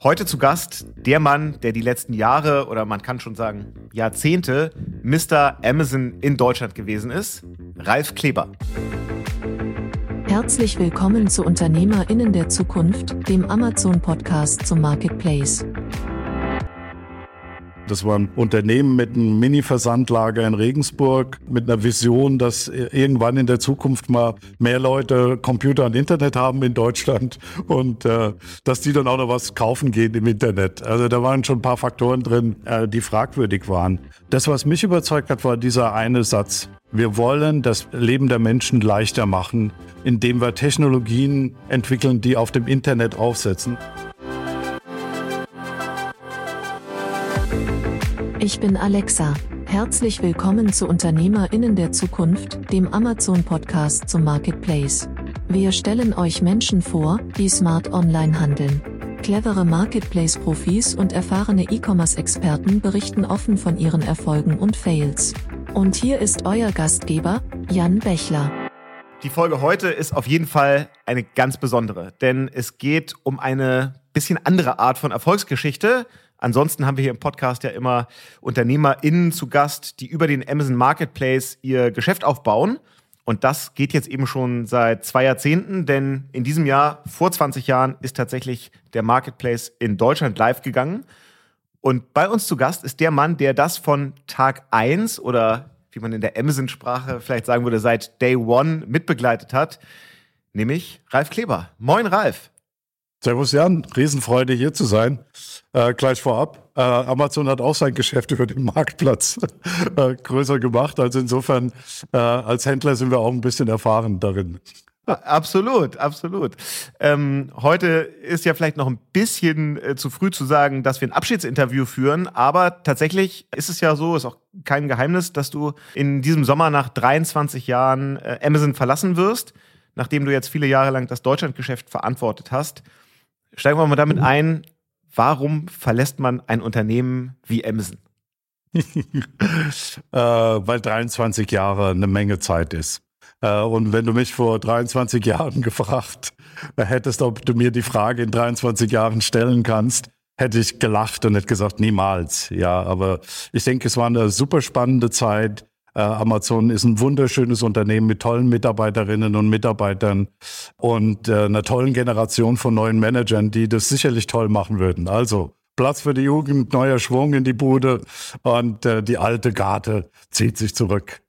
Heute zu Gast der Mann, der die letzten Jahre oder man kann schon sagen Jahrzehnte Mr. Amazon in Deutschland gewesen ist, Ralf Kleber. Herzlich willkommen zu Unternehmerinnen der Zukunft, dem Amazon-Podcast zum Marketplace. Das war ein Unternehmen mit einem Mini-Versandlager in Regensburg mit einer Vision, dass irgendwann in der Zukunft mal mehr Leute Computer und Internet haben in Deutschland und äh, dass die dann auch noch was kaufen gehen im Internet. Also da waren schon ein paar Faktoren drin, äh, die fragwürdig waren. Das, was mich überzeugt hat, war dieser eine Satz. Wir wollen das Leben der Menschen leichter machen, indem wir Technologien entwickeln, die auf dem Internet aufsetzen. Ich bin Alexa. Herzlich willkommen zu Unternehmerinnen der Zukunft, dem Amazon-Podcast zum Marketplace. Wir stellen euch Menschen vor, die smart online handeln. Clevere Marketplace-Profis und erfahrene E-Commerce-Experten berichten offen von ihren Erfolgen und Fails. Und hier ist euer Gastgeber, Jan Bechler. Die Folge heute ist auf jeden Fall eine ganz besondere, denn es geht um eine bisschen andere Art von Erfolgsgeschichte, Ansonsten haben wir hier im Podcast ja immer UnternehmerInnen zu Gast, die über den Amazon Marketplace ihr Geschäft aufbauen. Und das geht jetzt eben schon seit zwei Jahrzehnten, denn in diesem Jahr, vor 20 Jahren, ist tatsächlich der Marketplace in Deutschland live gegangen. Und bei uns zu Gast ist der Mann, der das von Tag eins oder wie man in der Amazon-Sprache vielleicht sagen würde, seit Day One mitbegleitet hat, nämlich Ralf Kleber. Moin, Ralf. Servus Jan, Riesenfreude hier zu sein. Äh, gleich vorab, äh, Amazon hat auch sein Geschäft über den Marktplatz äh, größer gemacht. Also insofern, äh, als Händler sind wir auch ein bisschen erfahren darin. Absolut, absolut. Ähm, heute ist ja vielleicht noch ein bisschen äh, zu früh zu sagen, dass wir ein Abschiedsinterview führen, aber tatsächlich ist es ja so, ist auch kein Geheimnis, dass du in diesem Sommer nach 23 Jahren äh, Amazon verlassen wirst, nachdem du jetzt viele Jahre lang das Deutschlandgeschäft verantwortet hast. Steigen wir mal damit ein, warum verlässt man ein Unternehmen wie Amazon? äh, weil 23 Jahre eine Menge Zeit ist. Äh, und wenn du mich vor 23 Jahren gefragt hättest, ob du mir die Frage in 23 Jahren stellen kannst, hätte ich gelacht und hätte gesagt, niemals. Ja, aber ich denke, es war eine super spannende Zeit. Äh, Amazon ist ein wunderschönes Unternehmen mit tollen Mitarbeiterinnen und Mitarbeitern und äh, einer tollen Generation von neuen Managern, die das sicherlich toll machen würden. Also Platz für die Jugend, neuer Schwung in die Bude und äh, die alte Garde zieht sich zurück.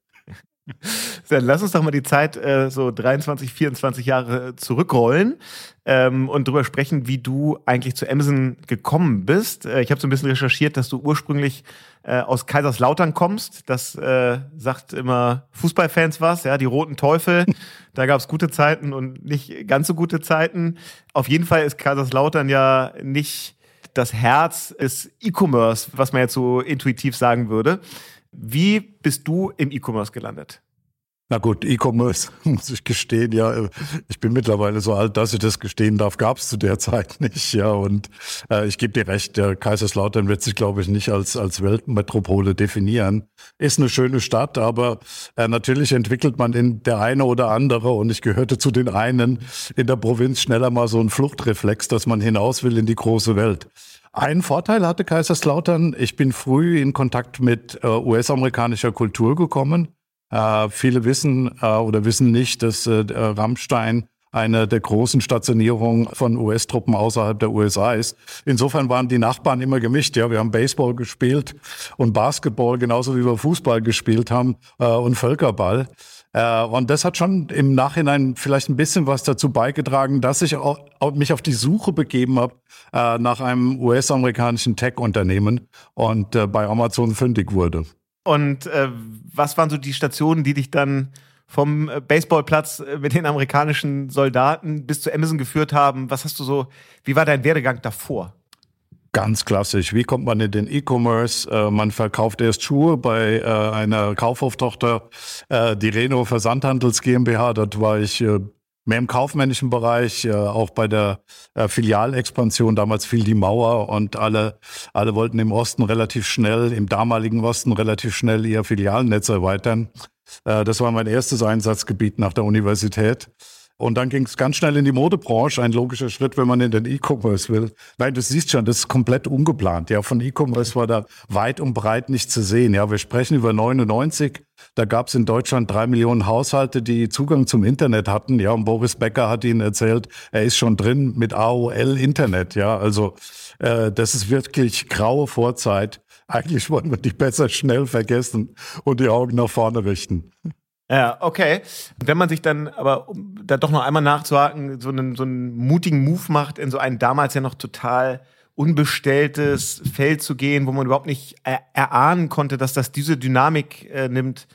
Dann lass uns doch mal die Zeit so 23, 24 Jahre zurückrollen ähm, und darüber sprechen, wie du eigentlich zu Amazon gekommen bist. Äh, ich habe so ein bisschen recherchiert, dass du ursprünglich äh, aus Kaiserslautern kommst. Das äh, sagt immer Fußballfans was, ja, die Roten Teufel. da gab es gute Zeiten und nicht ganz so gute Zeiten. Auf jeden Fall ist Kaiserslautern ja nicht das Herz des E-Commerce, was man jetzt so intuitiv sagen würde. Wie bist du im E-Commerce gelandet? Na gut, E-Commerce, muss ich gestehen, ja, ich bin mittlerweile so alt, dass ich das gestehen darf, gab es zu der Zeit nicht, ja. Und äh, ich gebe dir recht, der Kaiserslautern wird sich, glaube ich, nicht als, als Weltmetropole definieren. Ist eine schöne Stadt, aber äh, natürlich entwickelt man in der eine oder andere, und ich gehörte zu den einen in der Provinz schneller mal so einen Fluchtreflex, dass man hinaus will in die große Welt. Ein Vorteil hatte Kaiserslautern, ich bin früh in Kontakt mit äh, US-amerikanischer Kultur gekommen. Äh, viele wissen äh, oder wissen nicht, dass äh, Rammstein eine der großen Stationierungen von US-Truppen außerhalb der USA ist. Insofern waren die Nachbarn immer gemischt. Ja, wir haben Baseball gespielt und Basketball genauso wie wir Fußball gespielt haben äh, und Völkerball. Äh, und das hat schon im Nachhinein vielleicht ein bisschen was dazu beigetragen, dass ich auch, auch mich auf die Suche begeben habe äh, nach einem US-amerikanischen Tech-Unternehmen und äh, bei Amazon fündig wurde. Und äh, was waren so die Stationen, die dich dann vom äh, Baseballplatz äh, mit den amerikanischen Soldaten bis zu Amazon geführt haben? Was hast du so, wie war dein Werdegang davor? Ganz klassisch. Wie kommt man in den E-Commerce? Äh, man verkauft erst Schuhe bei äh, einer Kaufhoftochter, äh, die Reno Versandhandels GmbH. Dort war ich äh, mehr im kaufmännischen Bereich, äh, auch bei der äh, Filialexpansion. Damals fiel die Mauer und alle, alle wollten im Osten relativ schnell, im damaligen Osten relativ schnell ihr Filialnetz erweitern. Äh, das war mein erstes Einsatzgebiet nach der Universität. Und dann ging es ganz schnell in die Modebranche, ein logischer Schritt, wenn man in den E-Commerce will. Nein, du siehst schon, das ist komplett ungeplant. Ja, von E-Commerce war da weit und breit nicht zu sehen. Ja, wir sprechen über 99. Da gab es in Deutschland drei Millionen Haushalte, die Zugang zum Internet hatten. Ja, und Boris Becker hat ihnen erzählt, er ist schon drin mit AOL Internet. Ja, also äh, das ist wirklich graue Vorzeit. Eigentlich wollen wir die besser schnell vergessen und die Augen nach vorne richten. Ja, okay. Wenn man sich dann aber, um da doch noch einmal nachzuhaken, so einen, so einen mutigen Move macht, in so ein damals ja noch total unbestelltes Feld zu gehen, wo man überhaupt nicht erahnen konnte, dass das diese Dynamik äh, nimmt,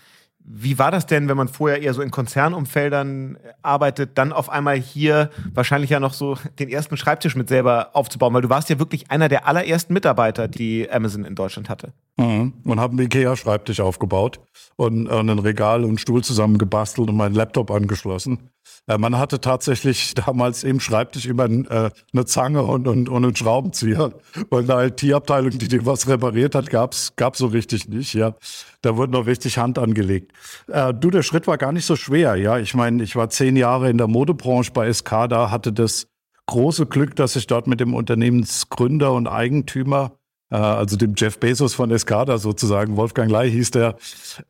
wie war das denn, wenn man vorher eher so in Konzernumfeldern arbeitet, dann auf einmal hier wahrscheinlich ja noch so den ersten Schreibtisch mit selber aufzubauen? Weil du warst ja wirklich einer der allerersten Mitarbeiter, die Amazon in Deutschland hatte. Mhm. Und habe einen Ikea-Schreibtisch aufgebaut und, und ein Regal und einen Stuhl zusammengebastelt und meinen Laptop angeschlossen. Äh, man hatte tatsächlich damals im Schreibtisch immer äh, eine Zange und, und, und einen Schraubenzieher. Weil eine IT-Abteilung, die dir was repariert hat, gab's gab's so richtig nicht. Ja, Da wurde noch richtig Hand angelegt. Äh, du, der Schritt war gar nicht so schwer. Ja, Ich meine, ich war zehn Jahre in der Modebranche bei SK, da hatte das große Glück, dass ich dort mit dem Unternehmensgründer und Eigentümer also dem Jeff Bezos von Escada sozusagen, Wolfgang Lai hieß der,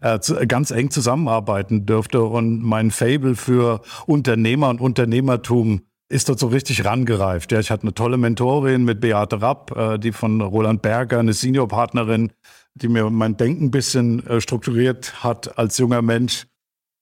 äh, ganz eng zusammenarbeiten dürfte und mein Fable für Unternehmer und Unternehmertum ist dort so richtig rangereift. Ja, ich hatte eine tolle Mentorin mit Beate Rapp, äh, die von Roland Berger, eine Seniorpartnerin, die mir mein Denken ein bisschen strukturiert hat als junger Mensch.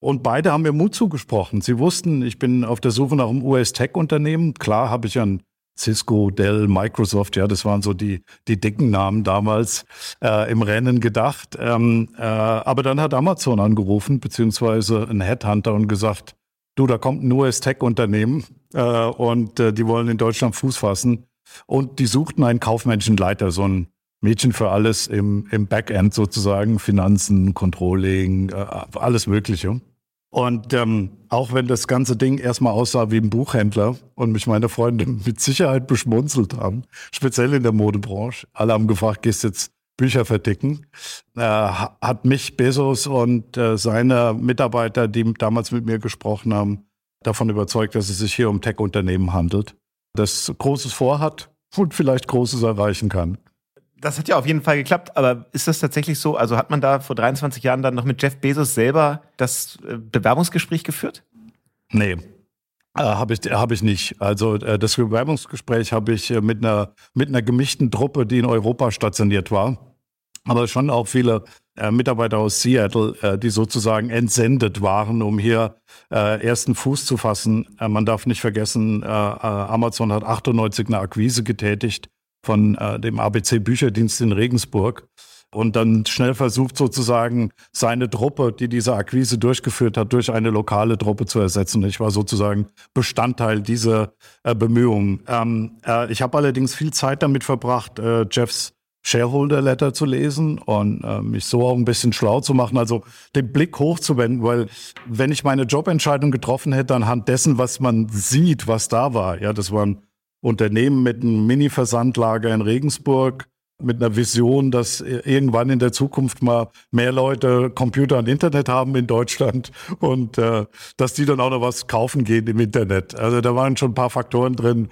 Und beide haben mir Mut zugesprochen. Sie wussten, ich bin auf der Suche nach einem US-Tech-Unternehmen. Klar habe ich ein Cisco, Dell, Microsoft, ja, das waren so die, die dicken Namen damals äh, im Rennen gedacht. Ähm, äh, aber dann hat Amazon angerufen, beziehungsweise ein Headhunter und gesagt, du, da kommt ein US-Tech-Unternehmen äh, und äh, die wollen in Deutschland Fuß fassen. Und die suchten einen kaufmännischen Leiter, so ein Mädchen für alles im, im Backend sozusagen, Finanzen, Controlling, äh, alles Mögliche. Und ähm, auch wenn das ganze Ding erstmal aussah wie ein Buchhändler und mich meine Freunde mit Sicherheit beschmunzelt haben, speziell in der Modebranche, alle haben gefragt, gehst jetzt Bücher verticken, äh, hat mich Bezos und äh, seine Mitarbeiter, die damals mit mir gesprochen haben, davon überzeugt, dass es sich hier um Tech-Unternehmen handelt, das Großes vorhat und vielleicht Großes erreichen kann das hat ja auf jeden Fall geklappt, aber ist das tatsächlich so? Also hat man da vor 23 Jahren dann noch mit Jeff Bezos selber das äh, Bewerbungsgespräch geführt? Nee. Äh, habe ich, hab ich nicht. Also äh, das Bewerbungsgespräch habe ich äh, mit, einer, mit einer gemischten Truppe, die in Europa stationiert war. Aber schon auch viele äh, Mitarbeiter aus Seattle, äh, die sozusagen entsendet waren, um hier ersten Fuß zu fassen. man darf nicht vergessen, Amazon hat 98 eine Akquise getätigt von äh, dem ABC Bücherdienst in Regensburg und dann schnell versucht sozusagen seine Truppe, die diese Akquise durchgeführt hat, durch eine lokale Truppe zu ersetzen. Ich war sozusagen Bestandteil dieser äh, Bemühungen. Ähm, äh, ich habe allerdings viel Zeit damit verbracht, äh, Jeffs Shareholder Letter zu lesen und äh, mich so auch ein bisschen schlau zu machen, also den Blick hochzuwenden, weil wenn ich meine Jobentscheidung getroffen hätte anhand dessen, was man sieht, was da war, ja, das waren Unternehmen mit einem Mini-Versandlager in Regensburg, mit einer Vision, dass irgendwann in der Zukunft mal mehr Leute Computer und Internet haben in Deutschland und äh, dass die dann auch noch was kaufen gehen im Internet. Also da waren schon ein paar Faktoren drin,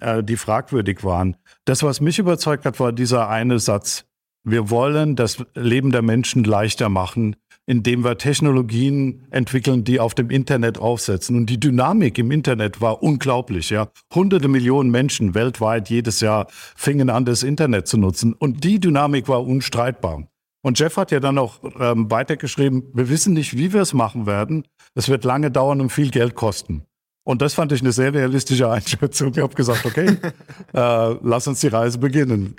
äh, die fragwürdig waren. Das, was mich überzeugt hat, war dieser eine Satz. Wir wollen das Leben der Menschen leichter machen indem wir Technologien entwickeln, die auf dem Internet aufsetzen. Und die Dynamik im Internet war unglaublich. Ja, hunderte Millionen Menschen weltweit jedes Jahr fingen an, das Internet zu nutzen. Und die Dynamik war unstreitbar. Und Jeff hat ja dann auch ähm, weitergeschrieben, wir wissen nicht, wie wir es machen werden. Es wird lange dauern und viel Geld kosten. Und das fand ich eine sehr realistische Einschätzung. Ich habe gesagt, okay, äh, lass uns die Reise beginnen.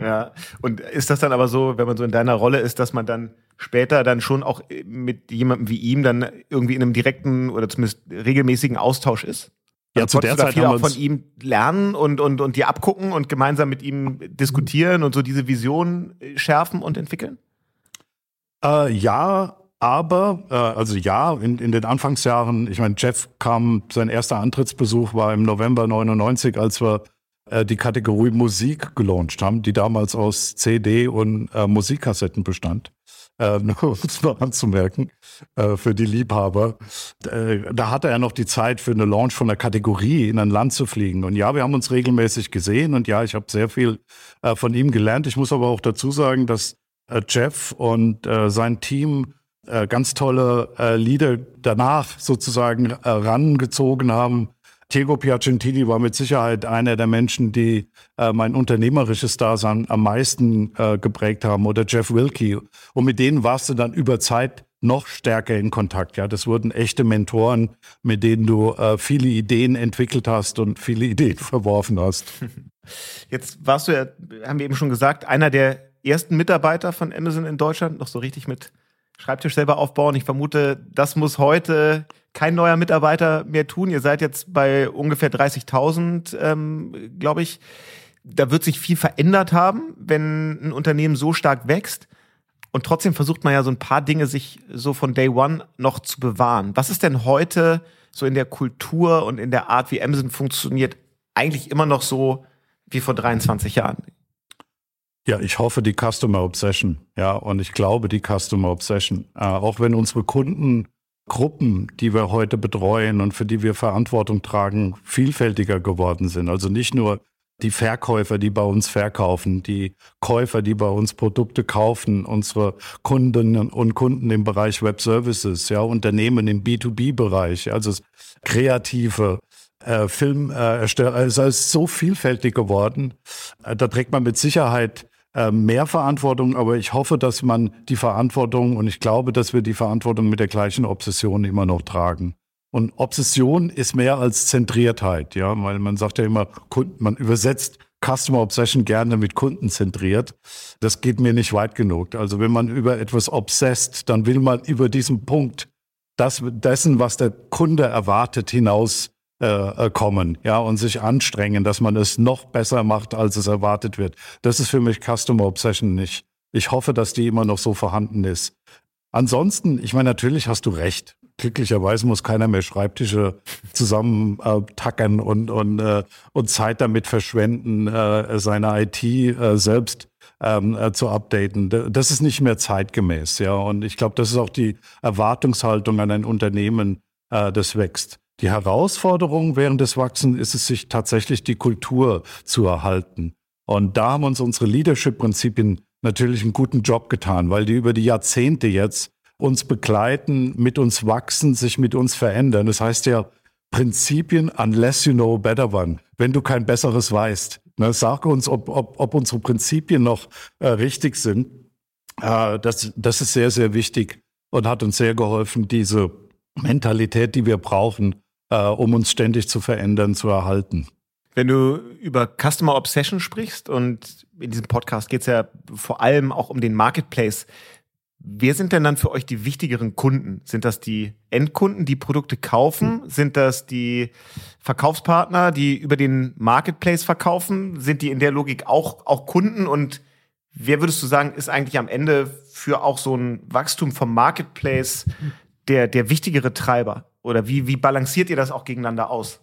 Ja, und ist das dann aber so, wenn man so in deiner Rolle ist, dass man dann später dann schon auch mit jemandem wie ihm dann irgendwie in einem direkten oder zumindest regelmäßigen Austausch ist? Ja, zu der Zeit viel auch von ihm lernen und, und, und dir abgucken und gemeinsam mit ihm diskutieren und so diese Vision schärfen und entwickeln? Äh, ja, aber, äh, also ja, in, in den Anfangsjahren, ich meine, Jeff kam, sein erster Antrittsbesuch war im November 99, als wir äh, die Kategorie Musik gelauncht haben, die damals aus CD und äh, Musikkassetten bestand. äh, um es mal anzumerken, äh, für die Liebhaber. Äh, da hatte er noch die Zeit für eine Launch von einer Kategorie in ein Land zu fliegen. Und ja, wir haben uns regelmäßig gesehen und ja, ich habe sehr viel äh, von ihm gelernt. Ich muss aber auch dazu sagen, dass äh, Jeff und äh, sein Team äh, ganz tolle äh, Lieder danach sozusagen äh, rangezogen haben. Diego Piacentini war mit Sicherheit einer der Menschen, die äh, mein unternehmerisches Dasein am meisten äh, geprägt haben oder Jeff Wilkie. Und mit denen warst du dann über Zeit noch stärker in Kontakt. Ja, das wurden echte Mentoren, mit denen du äh, viele Ideen entwickelt hast und viele Ideen verworfen hast. Jetzt warst du ja, haben wir eben schon gesagt, einer der ersten Mitarbeiter von Amazon in Deutschland, noch so richtig mit Schreibtisch selber aufbauen. Ich vermute, das muss heute kein neuer Mitarbeiter mehr tun. Ihr seid jetzt bei ungefähr 30.000, ähm, glaube ich. Da wird sich viel verändert haben, wenn ein Unternehmen so stark wächst. Und trotzdem versucht man ja so ein paar Dinge sich so von Day One noch zu bewahren. Was ist denn heute so in der Kultur und in der Art, wie Amazon funktioniert, eigentlich immer noch so wie vor 23 Jahren? Ja, ich hoffe die Customer Obsession. Ja, und ich glaube die Customer Obsession. Äh, auch wenn unsere Kundengruppen, die wir heute betreuen und für die wir Verantwortung tragen, vielfältiger geworden sind. Also nicht nur die Verkäufer, die bei uns verkaufen, die Käufer, die bei uns Produkte kaufen, unsere Kundinnen und Kunden im Bereich Web Services, ja, Unternehmen im B2B-Bereich, also kreative äh, Filmersteller, äh, also es ist so vielfältig geworden. Äh, da trägt man mit Sicherheit mehr Verantwortung, aber ich hoffe, dass man die Verantwortung und ich glaube, dass wir die Verantwortung mit der gleichen Obsession immer noch tragen. Und Obsession ist mehr als Zentriertheit, ja, weil man sagt ja immer, man übersetzt Customer Obsession gerne mit kundenzentriert. Das geht mir nicht weit genug. Also wenn man über etwas obsessed, dann will man über diesen Punkt das, dessen, was der Kunde erwartet, hinaus äh, kommen, ja, und sich anstrengen, dass man es noch besser macht, als es erwartet wird. Das ist für mich Customer Obsession nicht. Ich hoffe, dass die immer noch so vorhanden ist. Ansonsten, ich meine, natürlich hast du recht. Glücklicherweise muss keiner mehr Schreibtische zusammen äh, tackern und, und, äh, und Zeit damit verschwenden, äh, seine IT äh, selbst ähm, äh, zu updaten. Das ist nicht mehr zeitgemäß, ja. Und ich glaube, das ist auch die Erwartungshaltung an ein Unternehmen, äh, das wächst. Die Herausforderung während des Wachsens ist es, sich tatsächlich die Kultur zu erhalten. Und da haben uns unsere Leadership-Prinzipien natürlich einen guten Job getan, weil die über die Jahrzehnte jetzt uns begleiten, mit uns wachsen, sich mit uns verändern. Das heißt ja, Prinzipien, unless you know a better one. Wenn du kein besseres weißt, ne, sag uns, ob, ob, ob unsere Prinzipien noch äh, richtig sind. Äh, das, das ist sehr, sehr wichtig und hat uns sehr geholfen, diese Mentalität, die wir brauchen, äh, um uns ständig zu verändern, zu erhalten. Wenn du über Customer Obsession sprichst und in diesem Podcast geht es ja vor allem auch um den Marketplace, wer sind denn dann für euch die wichtigeren Kunden? Sind das die Endkunden, die Produkte kaufen? Sind das die Verkaufspartner, die über den Marketplace verkaufen? Sind die in der Logik auch, auch Kunden? Und wer würdest du sagen, ist eigentlich am Ende für auch so ein Wachstum vom Marketplace der, der wichtigere Treiber? Oder wie, wie balanciert ihr das auch gegeneinander aus?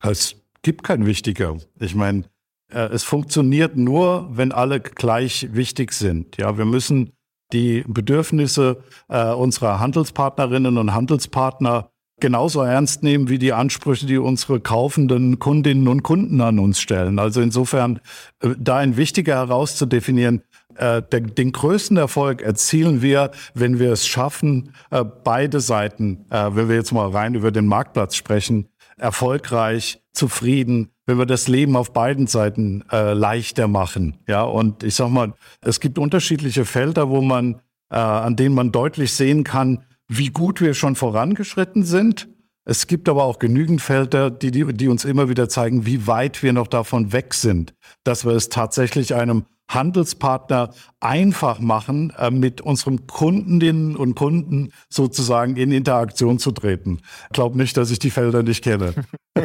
Es gibt kein wichtiger. Ich meine, äh, es funktioniert nur, wenn alle gleich wichtig sind. Ja, wir müssen die Bedürfnisse äh, unserer Handelspartnerinnen und Handelspartner genauso ernst nehmen wie die Ansprüche, die unsere kaufenden Kundinnen und Kunden an uns stellen. Also insofern äh, da ein wichtiger herauszudefinieren, äh, den, den, größten Erfolg erzielen wir, wenn wir es schaffen, äh, beide Seiten, äh, wenn wir jetzt mal rein über den Marktplatz sprechen, erfolgreich, zufrieden, wenn wir das Leben auf beiden Seiten äh, leichter machen. Ja, und ich sag mal, es gibt unterschiedliche Felder, wo man, äh, an denen man deutlich sehen kann, wie gut wir schon vorangeschritten sind. Es gibt aber auch genügend Felder, die, die, die uns immer wieder zeigen, wie weit wir noch davon weg sind, dass wir es tatsächlich einem Handelspartner einfach machen, äh, mit unseren Kundinnen und Kunden sozusagen in Interaktion zu treten. Ich glaube nicht, dass ich die Felder nicht kenne.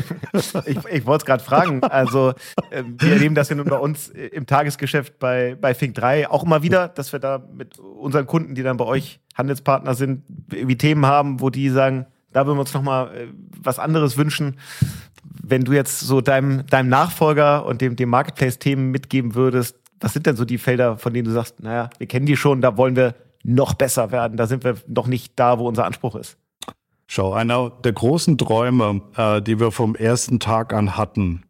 ich ich wollte es gerade fragen. Also äh, wir erleben das ja nun bei uns im Tagesgeschäft bei, bei Fink 3 auch immer wieder, dass wir da mit unseren Kunden, die dann bei euch Handelspartner sind, irgendwie Themen haben, wo die sagen, da würden wir uns nochmal äh, was anderes wünschen. Wenn du jetzt so deinem, deinem Nachfolger und dem, dem Marketplace-Themen mitgeben würdest, was sind denn so die Felder, von denen du sagst, naja, wir kennen die schon, da wollen wir noch besser werden? Da sind wir noch nicht da, wo unser Anspruch ist. Schau, einer der großen Träume, äh, die wir vom ersten Tag an hatten,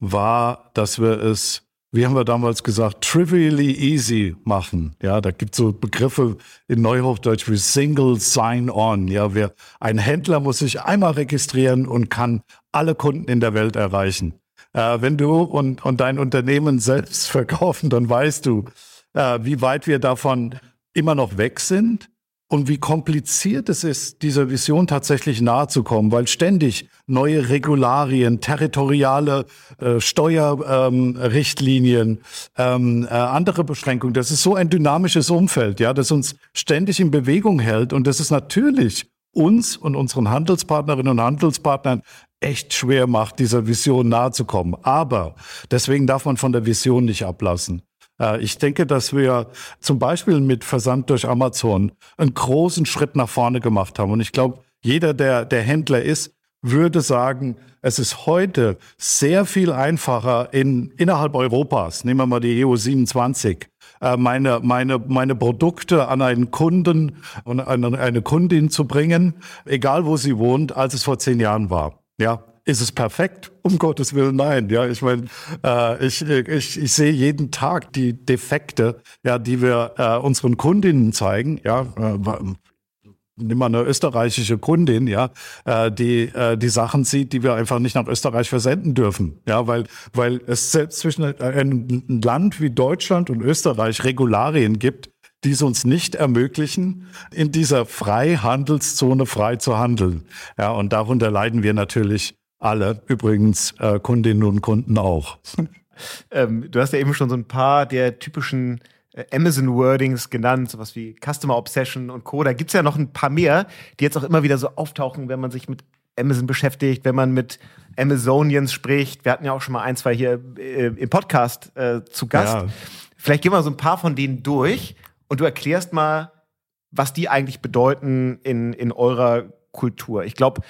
war, dass wir es, wie haben wir damals gesagt, trivially easy machen. Ja, da gibt es so Begriffe in Neuhochdeutsch wie Single Sign-On. Ja, wer, ein Händler muss sich einmal registrieren und kann alle Kunden in der Welt erreichen. Äh, wenn du und, und dein Unternehmen selbst verkaufen, dann weißt du, äh, wie weit wir davon immer noch weg sind und wie kompliziert es ist, dieser Vision tatsächlich nahe zu kommen, weil ständig neue Regularien, territoriale äh, Steuerrichtlinien, ähm, äh, andere Beschränkungen, das ist so ein dynamisches Umfeld, ja, das uns ständig in Bewegung hält. Und das ist natürlich uns und unseren Handelspartnerinnen und Handelspartnern echt schwer macht, dieser Vision nahe zu kommen. Aber deswegen darf man von der Vision nicht ablassen. Äh, ich denke, dass wir zum Beispiel mit Versand durch Amazon einen großen Schritt nach vorne gemacht haben. Und ich glaube, jeder, der, der Händler ist, würde sagen, es ist heute sehr viel einfacher in, innerhalb Europas, nehmen wir mal die EU 27, äh, meine, meine, meine Produkte an einen Kunden und eine, eine Kundin zu bringen, egal wo sie wohnt, als es vor zehn Jahren war. Ja, ist es perfekt? Um Gottes Willen, nein. Ja, ich meine, äh, ich, ich, ich sehe jeden Tag die Defekte, ja, die wir äh, unseren Kundinnen zeigen. Ja, äh, nimm mal eine österreichische Kundin, ja, äh, die äh, die Sachen sieht, die wir einfach nicht nach Österreich versenden dürfen, ja, weil weil es selbst zwischen einem Land wie Deutschland und Österreich Regularien gibt, die es uns nicht ermöglichen, in dieser Freihandelszone frei zu handeln. Ja, und darunter leiden wir natürlich alle, übrigens äh, Kundinnen und Kunden auch. ähm, du hast ja eben schon so ein paar der typischen äh, Amazon-Wordings genannt, sowas wie Customer Obsession und Co. Da gibt es ja noch ein paar mehr, die jetzt auch immer wieder so auftauchen, wenn man sich mit Amazon beschäftigt, wenn man mit Amazonians spricht. Wir hatten ja auch schon mal ein, zwei hier äh, im Podcast äh, zu Gast. Ja. Vielleicht gehen wir so ein paar von denen durch und du erklärst mal, was die eigentlich bedeuten in, in eurer Kultur. Ich glaube,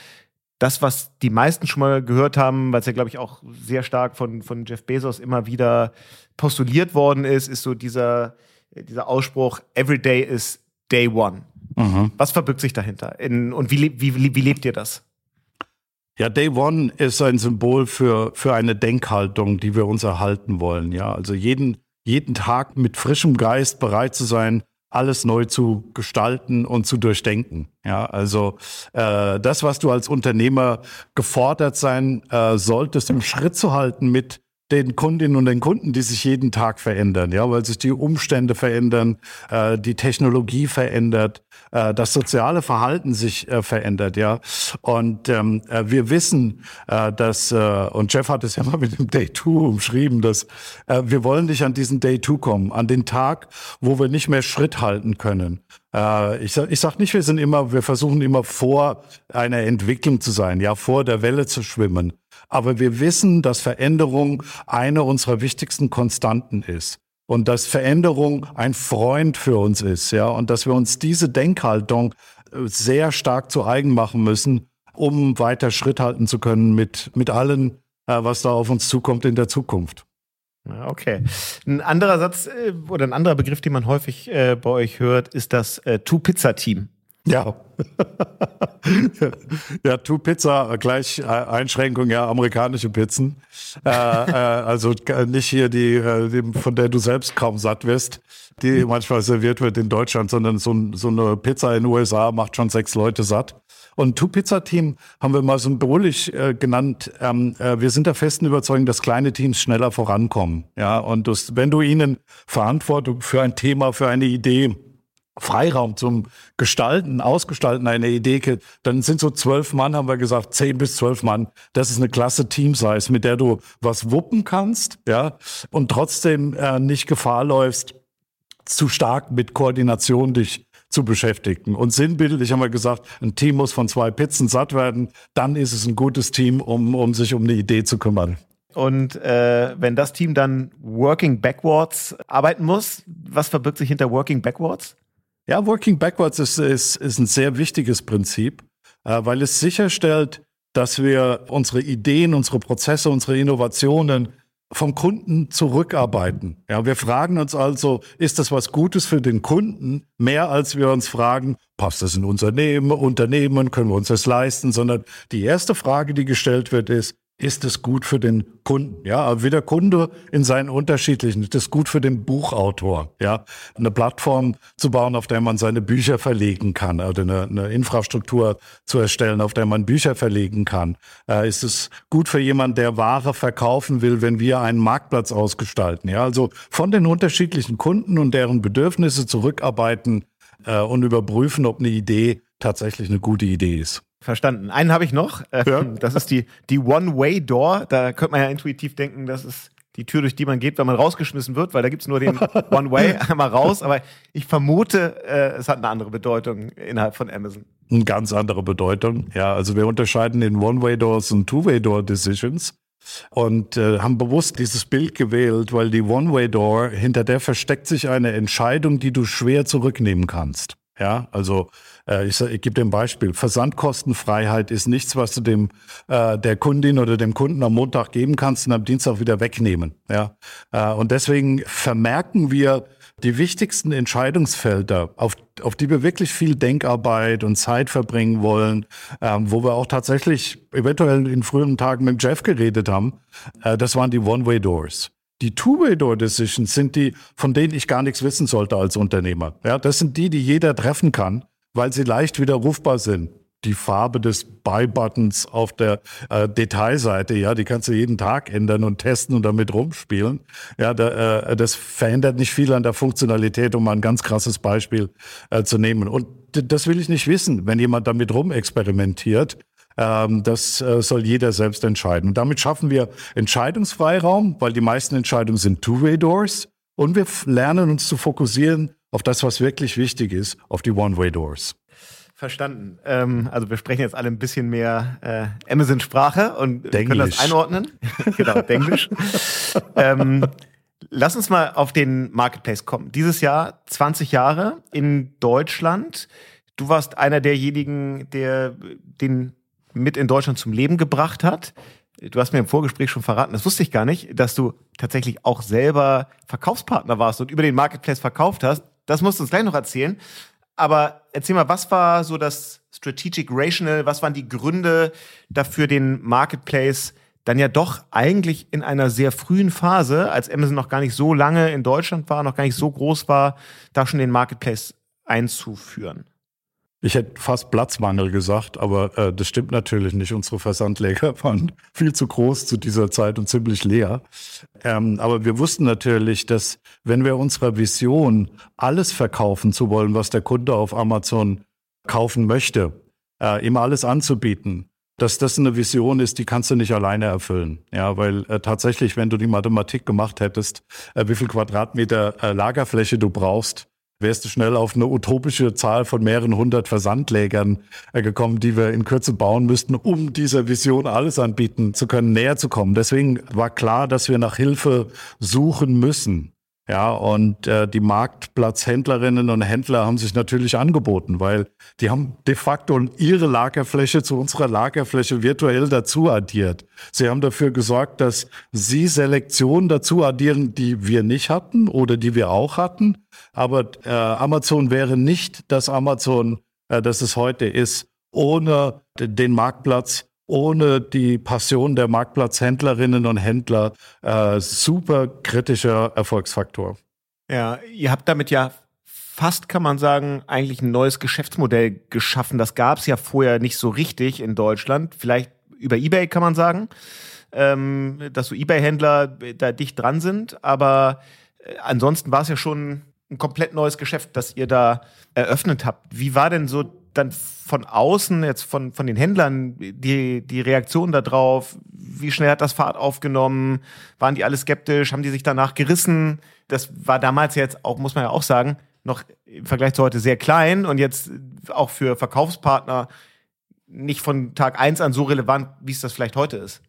das, was die meisten schon mal gehört haben, weil es ja, glaube ich, auch sehr stark von, von Jeff Bezos immer wieder postuliert worden ist, ist so dieser, dieser Ausspruch, Every day is day one. Mhm. Was verbirgt sich dahinter? In, und wie, wie, wie lebt ihr das? Ja, Day One ist ein Symbol für, für eine Denkhaltung, die wir uns erhalten wollen. Ja, also jeden, jeden Tag mit frischem Geist bereit zu sein, alles neu zu gestalten und zu durchdenken. Ja, also äh, das, was du als Unternehmer gefordert sein äh, solltest, im Schritt zu halten mit den Kundinnen und den Kunden, die sich jeden Tag verändern, ja, weil sich die Umstände verändern, äh, die Technologie verändert, äh, das soziale Verhalten sich äh, verändert, ja. Und ähm, äh, wir wissen, äh, dass, äh, und Jeff hat es ja mal mit dem Day Two umschrieben, dass äh, wir wollen nicht an diesen Day Two kommen, an den Tag, wo wir nicht mehr Schritt halten können. Äh, ich, ich sag nicht, wir sind immer, wir versuchen immer vor einer Entwicklung zu sein, ja, vor der Welle zu schwimmen. Aber wir wissen, dass Veränderung eine unserer wichtigsten Konstanten ist. Und dass Veränderung ein Freund für uns ist, ja. Und dass wir uns diese Denkhaltung äh, sehr stark zu eigen machen müssen, um weiter Schritt halten zu können mit, mit allen, äh, was da auf uns zukommt in der Zukunft. Okay. Ein anderer Satz äh, oder ein anderer Begriff, den man häufig bei euch hört, ist das Two-Pizza-Team. Ja. ja, Two Pizza, gleich äh, Einschränkung, ja, amerikanische Pizzen. Äh, äh, also nicht hier die, äh, die, von der du selbst kaum satt wirst, die manchmal serviert wird in Deutschland, sondern so, so eine Pizza in den USA macht schon sechs Leute satt. Und Two-Pizza-Team haben wir mal symbolisch äh, genannt. Ähm, äh, wir sind der festen Überzeugung, dass kleine Teams schneller vorankommen. Ja, und das, wenn du ihnen Verantwortung für ein Thema, für eine Idee Freiraum zum Gestalten, Ausgestalten einer Idee, dann sind so zwölf Mann, haben wir gesagt, zehn bis zwölf Mann. Das ist eine klasse Teamsize, mit der du was wuppen kannst, ja, und trotzdem äh, nicht Gefahr läufst, zu stark mit Koordination dich zu beschäftigen. Und sinnbildlich haben wir gesagt, ein Team muss von zwei Pizzen satt werden, dann ist es ein gutes Team, um, um sich um eine Idee zu kümmern. Und äh, wenn das Team dann Working Backwards arbeiten muss, was verbirgt sich hinter Working Backwards? Ja, Working Backwards ist, ist, ist ein sehr wichtiges Prinzip, äh, weil es sicherstellt, dass wir unsere Ideen, unsere Prozesse, unsere Innovationen vom Kunden zurückarbeiten. Ja, wir fragen uns also, ist das was Gutes für den Kunden? Mehr als wir uns fragen, passt das in Unternehmen, Unternehmen, können wir uns das leisten? Sondern die erste Frage, die gestellt wird, ist, ist es gut für den Kunden? Ja, wie der Kunde in seinen unterschiedlichen, ist es gut für den Buchautor? Ja, eine Plattform zu bauen, auf der man seine Bücher verlegen kann oder eine, eine Infrastruktur zu erstellen, auf der man Bücher verlegen kann. Äh, ist es gut für jemanden, der Ware verkaufen will, wenn wir einen Marktplatz ausgestalten? Ja, also von den unterschiedlichen Kunden und deren Bedürfnisse zurückarbeiten äh, und überprüfen, ob eine Idee tatsächlich eine gute Idee ist. Verstanden. Einen habe ich noch. Ähm, ja. Das ist die, die One-Way-Door. Da könnte man ja intuitiv denken, das ist die Tür, durch die man geht, wenn man rausgeschmissen wird, weil da gibt es nur den One-Way, einmal raus. Aber ich vermute, äh, es hat eine andere Bedeutung innerhalb von Amazon. Eine ganz andere Bedeutung. Ja, also wir unterscheiden in One-Way-Doors und Two-Way-Door-Decisions und äh, haben bewusst dieses Bild gewählt, weil die One-Way-Door, hinter der versteckt sich eine Entscheidung, die du schwer zurücknehmen kannst. Ja, also ich, ich gebe dir ein Beispiel. Versandkostenfreiheit ist nichts, was du dem äh, der Kundin oder dem Kunden am Montag geben kannst und am Dienstag wieder wegnehmen. Ja, äh, und deswegen vermerken wir die wichtigsten Entscheidungsfelder, auf, auf die wir wirklich viel Denkarbeit und Zeit verbringen wollen, ähm, wo wir auch tatsächlich eventuell in früheren Tagen mit Jeff geredet haben, äh, das waren die One-Way-Doors. Die Two-Way-Door-Decisions sind die, von denen ich gar nichts wissen sollte als Unternehmer. Ja, das sind die, die jeder treffen kann, weil sie leicht widerrufbar sind. Die Farbe des Buy-Buttons auf der äh, Detailseite, ja, die kannst du jeden Tag ändern und testen und damit rumspielen. Ja, da, äh, das verändert nicht viel an der Funktionalität, um mal ein ganz krasses Beispiel äh, zu nehmen. Und das will ich nicht wissen, wenn jemand damit rumexperimentiert. Ähm, das äh, soll jeder selbst entscheiden. Und damit schaffen wir Entscheidungsfreiraum, weil die meisten Entscheidungen sind Two-Way-Doors. Und wir lernen uns zu fokussieren auf das, was wirklich wichtig ist, auf die One-Way-Doors. Verstanden. Ähm, also wir sprechen jetzt alle ein bisschen mehr äh, Amazon-Sprache und Denglisch. können das einordnen. genau, Englisch. ähm, lass uns mal auf den Marketplace kommen. Dieses Jahr 20 Jahre in Deutschland. Du warst einer derjenigen, der den mit in Deutschland zum Leben gebracht hat. Du hast mir im Vorgespräch schon verraten, das wusste ich gar nicht, dass du tatsächlich auch selber Verkaufspartner warst und über den Marketplace verkauft hast. Das musst du uns gleich noch erzählen. Aber erzähl mal, was war so das Strategic Rational? Was waren die Gründe dafür, den Marketplace dann ja doch eigentlich in einer sehr frühen Phase, als Amazon noch gar nicht so lange in Deutschland war, noch gar nicht so groß war, da schon den Marketplace einzuführen? Ich hätte fast Platzmangel gesagt, aber äh, das stimmt natürlich nicht. Unsere Versandläger waren viel zu groß zu dieser Zeit und ziemlich leer. Ähm, aber wir wussten natürlich, dass wenn wir unserer Vision, alles verkaufen zu wollen, was der Kunde auf Amazon kaufen möchte, äh, ihm alles anzubieten, dass das eine Vision ist, die kannst du nicht alleine erfüllen. Ja, weil äh, tatsächlich, wenn du die Mathematik gemacht hättest, äh, wie viel Quadratmeter äh, Lagerfläche du brauchst, wärst du schnell auf eine utopische Zahl von mehreren hundert Versandlägern äh, gekommen, die wir in Kürze bauen müssten, um dieser Vision alles anbieten zu können, näher zu kommen. Deswegen war klar, dass wir nach Hilfe suchen müssen. Ja, und äh, die Marktplatzhändlerinnen und Händler haben sich natürlich angeboten, weil die haben de facto ihre Lagerfläche zu unserer Lagerfläche virtuell dazu addiert. Sie haben dafür gesorgt, dass sie Selektionen dazu addieren, die wir nicht hatten oder die wir auch hatten. Aber äh, Amazon wäre nicht das Amazon, äh, das es heute ist, ohne den Marktplatz ohne die Passion der Marktplatzhändlerinnen und Händler äh, super kritischer Erfolgsfaktor. Ja, ihr habt damit ja fast, kann man sagen, eigentlich ein neues Geschäftsmodell geschaffen. Das gab es ja vorher nicht so richtig in Deutschland. Vielleicht über eBay kann man sagen, ähm, dass so eBay-Händler da dicht dran sind. Aber äh, ansonsten war es ja schon ein komplett neues Geschäft, das ihr da eröffnet habt. Wie war denn so dann von außen, jetzt von, von den Händlern, die, die Reaktion darauf, wie schnell hat das Fahrt aufgenommen, waren die alle skeptisch, haben die sich danach gerissen? Das war damals jetzt auch, muss man ja auch sagen, noch im Vergleich zu heute sehr klein und jetzt auch für Verkaufspartner nicht von Tag eins an so relevant, wie es das vielleicht heute ist.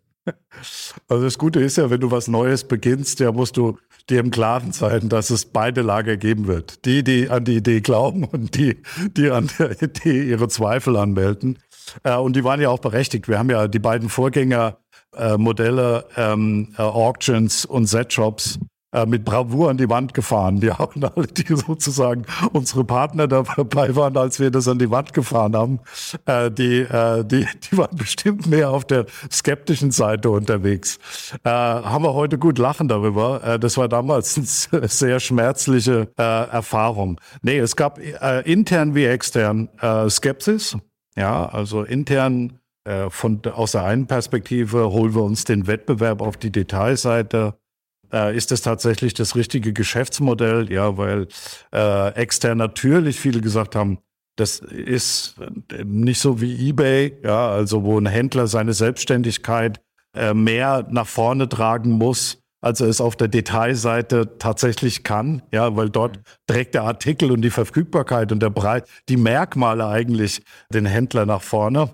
Also das Gute ist ja, wenn du was Neues beginnst, ja, musst du dir im Klaren sein, dass es beide Lager geben wird. Die, die an die Idee glauben und die, die an der Idee ihre Zweifel anmelden. Äh, und die waren ja auch berechtigt. Wir haben ja die beiden Vorgänger äh, Modelle, ähm, äh, Auctions und Set-Shops äh, mit Bravour an die Wand gefahren. Die haben alle, die sozusagen unsere Partner dabei waren, als wir das an die Wand gefahren haben, äh, die, äh, die, die waren bestimmt mehr auf der skeptischen Seite unterwegs. Äh, haben wir heute gut lachen darüber. Äh, das war damals eine sehr schmerzliche äh, Erfahrung. Nee, es gab äh, intern wie extern äh, Skepsis. Ja, also intern äh, von aus der einen Perspektive holen wir uns den Wettbewerb auf die Detailseite äh, ist das tatsächlich das richtige Geschäftsmodell? Ja, weil äh, extern natürlich viele gesagt haben, das ist nicht so wie eBay, ja, also wo ein Händler seine Selbstständigkeit äh, mehr nach vorne tragen muss, als er es auf der Detailseite tatsächlich kann, ja, weil dort trägt der Artikel und die Verfügbarkeit und der Preis, die Merkmale eigentlich den Händler nach vorne.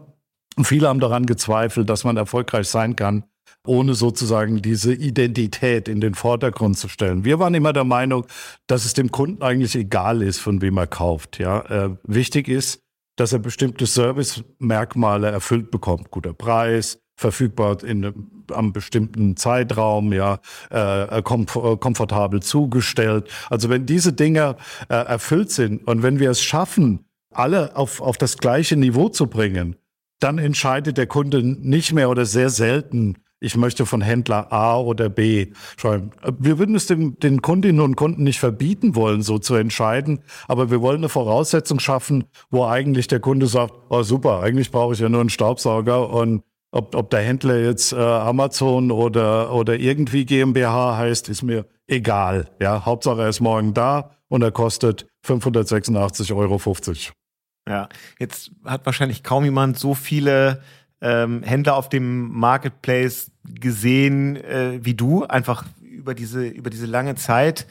Und viele haben daran gezweifelt, dass man erfolgreich sein kann, ohne sozusagen diese Identität in den Vordergrund zu stellen. Wir waren immer der Meinung, dass es dem Kunden eigentlich egal ist, von wem er kauft. Ja, äh, wichtig ist, dass er bestimmte Service-Merkmale erfüllt bekommt. Guter Preis, verfügbar in einem bestimmten Zeitraum, ja, äh, komf komfortabel zugestellt. Also wenn diese Dinge äh, erfüllt sind und wenn wir es schaffen, alle auf, auf das gleiche Niveau zu bringen, dann entscheidet der Kunde nicht mehr oder sehr selten, ich möchte von Händler A oder B schreiben. Wir würden es dem, den Kundinnen und Kunden nicht verbieten wollen, so zu entscheiden, aber wir wollen eine Voraussetzung schaffen, wo eigentlich der Kunde sagt, oh super, eigentlich brauche ich ja nur einen Staubsauger und ob, ob der Händler jetzt äh, Amazon oder, oder irgendwie GmbH heißt, ist mir egal. Ja, Hauptsache er ist morgen da und er kostet 586,50 Euro. Ja, jetzt hat wahrscheinlich kaum jemand so viele ähm, Händler auf dem Marketplace gesehen äh, wie du, einfach über diese, über diese lange Zeit.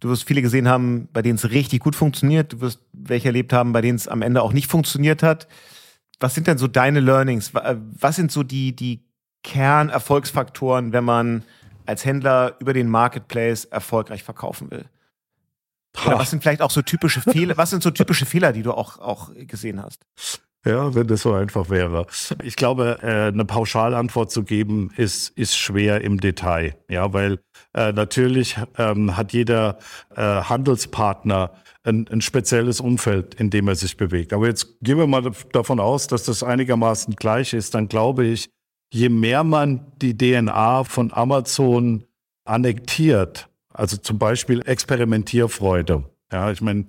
Du wirst viele gesehen haben, bei denen es richtig gut funktioniert. Du wirst welche erlebt haben, bei denen es am Ende auch nicht funktioniert hat. Was sind denn so deine Learnings? Äh, was sind so die, die Kernerfolgsfaktoren, wenn man als Händler über den Marketplace erfolgreich verkaufen will? Oder was sind vielleicht auch so typische Fehler? Was sind so typische Fehler, die du auch, auch gesehen hast? Ja, wenn das so einfach wäre. Ich glaube, äh, eine Pauschalantwort zu geben, ist, ist schwer im Detail. Ja, weil äh, natürlich ähm, hat jeder äh, Handelspartner ein, ein spezielles Umfeld, in dem er sich bewegt. Aber jetzt gehen wir mal davon aus, dass das einigermaßen gleich ist. Dann glaube ich, je mehr man die DNA von Amazon annektiert, also zum Beispiel Experimentierfreude. Ja, ich meine,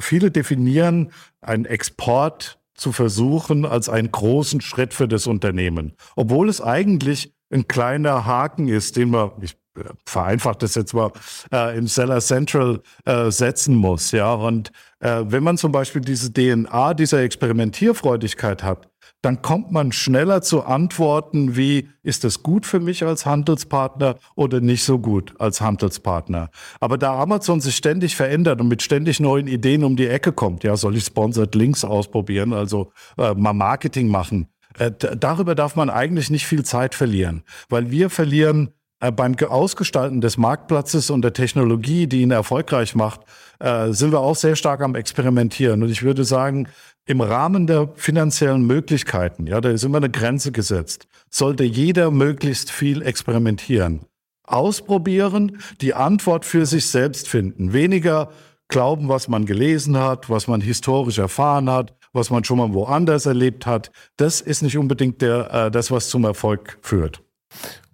viele definieren einen Export zu versuchen als einen großen Schritt für das Unternehmen. Obwohl es eigentlich ein kleiner Haken ist, den man, ich äh, vereinfacht das jetzt mal, äh, im Seller Central äh, setzen muss. Ja, und äh, wenn man zum Beispiel diese DNA dieser Experimentierfreudigkeit hat, dann kommt man schneller zu Antworten wie, ist das gut für mich als Handelspartner oder nicht so gut als Handelspartner? Aber da Amazon sich ständig verändert und mit ständig neuen Ideen um die Ecke kommt, ja, soll ich Sponsored Links ausprobieren, also äh, mal Marketing machen, äh, darüber darf man eigentlich nicht viel Zeit verlieren, weil wir verlieren äh, beim Ausgestalten des Marktplatzes und der Technologie, die ihn erfolgreich macht, äh, sind wir auch sehr stark am Experimentieren. Und ich würde sagen, im Rahmen der finanziellen Möglichkeiten, ja, da ist immer eine Grenze gesetzt, sollte jeder möglichst viel experimentieren. Ausprobieren, die Antwort für sich selbst finden. Weniger glauben, was man gelesen hat, was man historisch erfahren hat, was man schon mal woanders erlebt hat. Das ist nicht unbedingt der, äh, das, was zum Erfolg führt.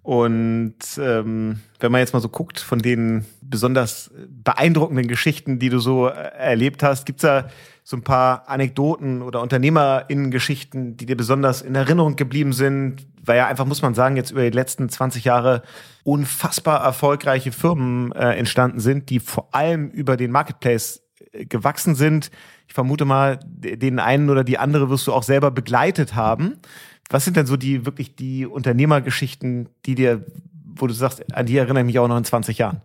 Und ähm, wenn man jetzt mal so guckt, von den besonders beeindruckenden Geschichten, die du so äh, erlebt hast, gibt's da so ein paar Anekdoten oder UnternehmerInnen-Geschichten, die dir besonders in Erinnerung geblieben sind, weil ja einfach, muss man sagen, jetzt über die letzten 20 Jahre unfassbar erfolgreiche Firmen äh, entstanden sind, die vor allem über den Marketplace äh, gewachsen sind. Ich vermute mal, den einen oder die andere wirst du auch selber begleitet haben. Was sind denn so die wirklich die Unternehmergeschichten, die dir, wo du sagst, an die erinnere ich mich auch noch in 20 Jahren?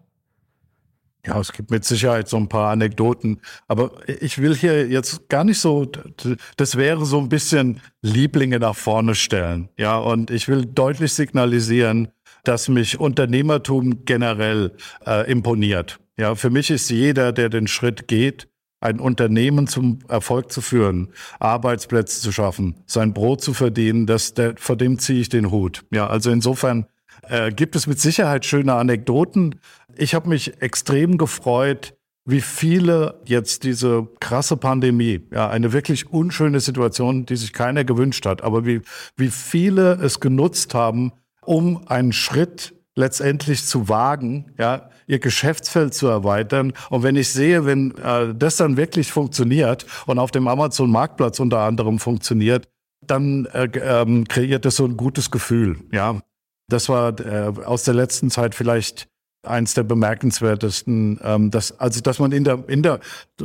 Ja, es gibt mit Sicherheit so ein paar Anekdoten, aber ich will hier jetzt gar nicht so, das wäre so ein bisschen Lieblinge nach vorne stellen. Ja, und ich will deutlich signalisieren, dass mich Unternehmertum generell äh, imponiert. Ja, für mich ist jeder, der den Schritt geht, ein Unternehmen zum Erfolg zu führen, Arbeitsplätze zu schaffen, sein Brot zu verdienen, das, der, vor dem ziehe ich den Hut. Ja, also insofern äh, gibt es mit Sicherheit schöne Anekdoten. Ich habe mich extrem gefreut, wie viele jetzt diese krasse Pandemie, ja, eine wirklich unschöne Situation, die sich keiner gewünscht hat, aber wie, wie viele es genutzt haben, um einen Schritt letztendlich zu wagen, ja, ihr Geschäftsfeld zu erweitern. Und wenn ich sehe, wenn äh, das dann wirklich funktioniert und auf dem Amazon-Marktplatz unter anderem funktioniert, dann äh, ähm, kreiert das so ein gutes Gefühl. Ja, das war äh, aus der letzten Zeit vielleicht eins der bemerkenswertesten, ähm, dass, also dass man in der, in der,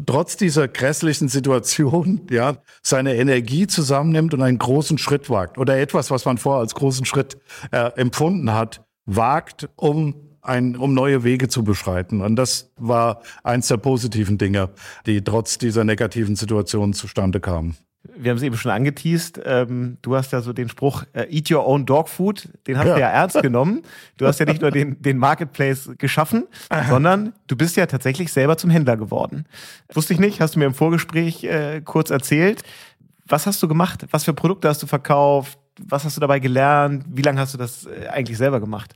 trotz dieser grässlichen Situation, ja, seine Energie zusammennimmt und einen großen Schritt wagt oder etwas, was man vorher als großen Schritt äh, empfunden hat, wagt, um ein, um neue Wege zu beschreiten. Und das war eins der positiven Dinge, die trotz dieser negativen Situation zustande kamen wir haben es eben schon angeteased, ähm, du hast ja so den Spruch, äh, eat your own dog food, den hast ja. du ja ernst genommen. Du hast ja nicht nur den, den Marketplace geschaffen, Aha. sondern du bist ja tatsächlich selber zum Händler geworden. Wusste ich nicht, hast du mir im Vorgespräch äh, kurz erzählt. Was hast du gemacht? Was für Produkte hast du verkauft? Was hast du dabei gelernt? Wie lange hast du das äh, eigentlich selber gemacht?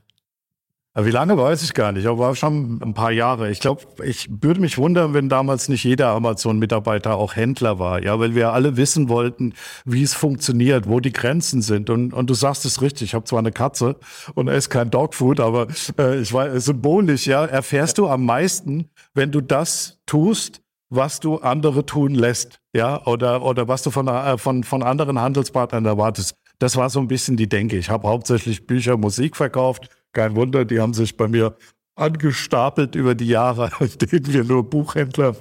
Wie lange weiß ich gar nicht, aber schon ein paar Jahre. Ich glaube, ich würde mich wundern, wenn damals nicht jeder Amazon-Mitarbeiter auch Händler war, ja, weil wir alle wissen wollten, wie es funktioniert, wo die Grenzen sind. Und, und du sagst es richtig, ich habe zwar eine Katze und ist kein Dogfood, aber äh, ich weiß, symbolisch, ja, erfährst du am meisten, wenn du das tust, was du andere tun lässt, ja, oder, oder was du von, äh, von, von anderen Handelspartnern erwartest. Das war so ein bisschen die Denke. Ich habe hauptsächlich Bücher, Musik verkauft kein Wunder, die haben sich bei mir angestapelt über die Jahre, in denen wir nur Buchhändler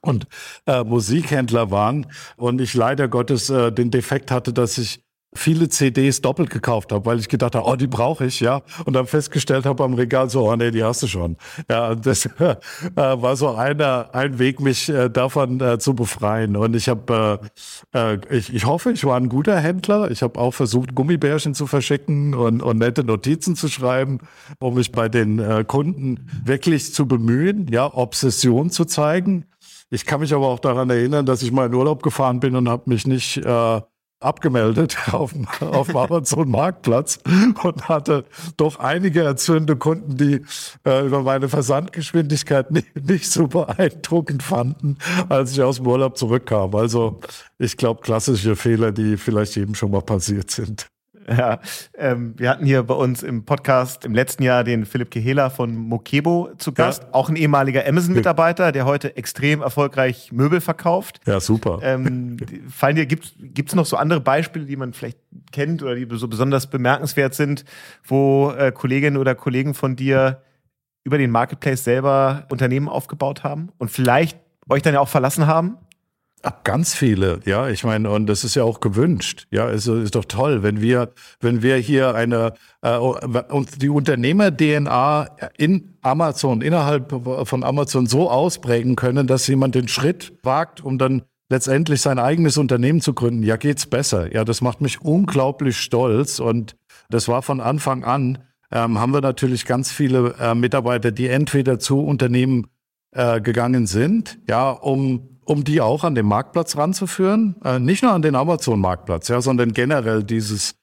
und äh, Musikhändler waren. Und ich leider Gottes äh, den Defekt hatte, dass ich viele CDs doppelt gekauft habe, weil ich gedacht habe, oh, die brauche ich, ja. Und dann festgestellt habe am Regal so, oh nee, die hast du schon. Ja, das äh, war so einer, ein Weg, mich äh, davon äh, zu befreien. Und ich habe, äh, äh, ich, ich hoffe, ich war ein guter Händler. Ich habe auch versucht, Gummibärchen zu verschicken und, und nette Notizen zu schreiben, um mich bei den äh, Kunden wirklich zu bemühen, ja, Obsession zu zeigen. Ich kann mich aber auch daran erinnern, dass ich mal in Urlaub gefahren bin und habe mich nicht abgemeldet auf, auf dem Amazon-Marktplatz und hatte doch einige erzürnte Kunden, die äh, über meine Versandgeschwindigkeit nicht, nicht so beeindruckend fanden, als ich aus dem Urlaub zurückkam. Also ich glaube, klassische Fehler, die vielleicht jedem schon mal passiert sind. Ja, ähm, wir hatten hier bei uns im Podcast im letzten Jahr den Philipp Kehela von Mokebo zu Gast, ja. auch ein ehemaliger Amazon-Mitarbeiter, der heute extrem erfolgreich Möbel verkauft. Ja, super. Ähm, fallen dir, gibt es noch so andere Beispiele, die man vielleicht kennt oder die so besonders bemerkenswert sind, wo äh, Kolleginnen oder Kollegen von dir über den Marketplace selber Unternehmen aufgebaut haben und vielleicht euch dann ja auch verlassen haben? Ganz viele, ja. Ich meine, und das ist ja auch gewünscht. Ja, es ist doch toll, wenn wir, wenn wir hier eine äh, und die Unternehmer-DNA in Amazon, innerhalb von Amazon so ausprägen können, dass jemand den Schritt wagt, um dann letztendlich sein eigenes Unternehmen zu gründen. Ja, geht's besser. Ja, das macht mich unglaublich stolz und das war von Anfang an. Ähm, haben wir natürlich ganz viele äh, Mitarbeiter, die entweder zu Unternehmen äh, gegangen sind, ja, um um die auch an den Marktplatz ranzuführen. Äh, nicht nur an den Amazon-Marktplatz, ja, sondern generell dieses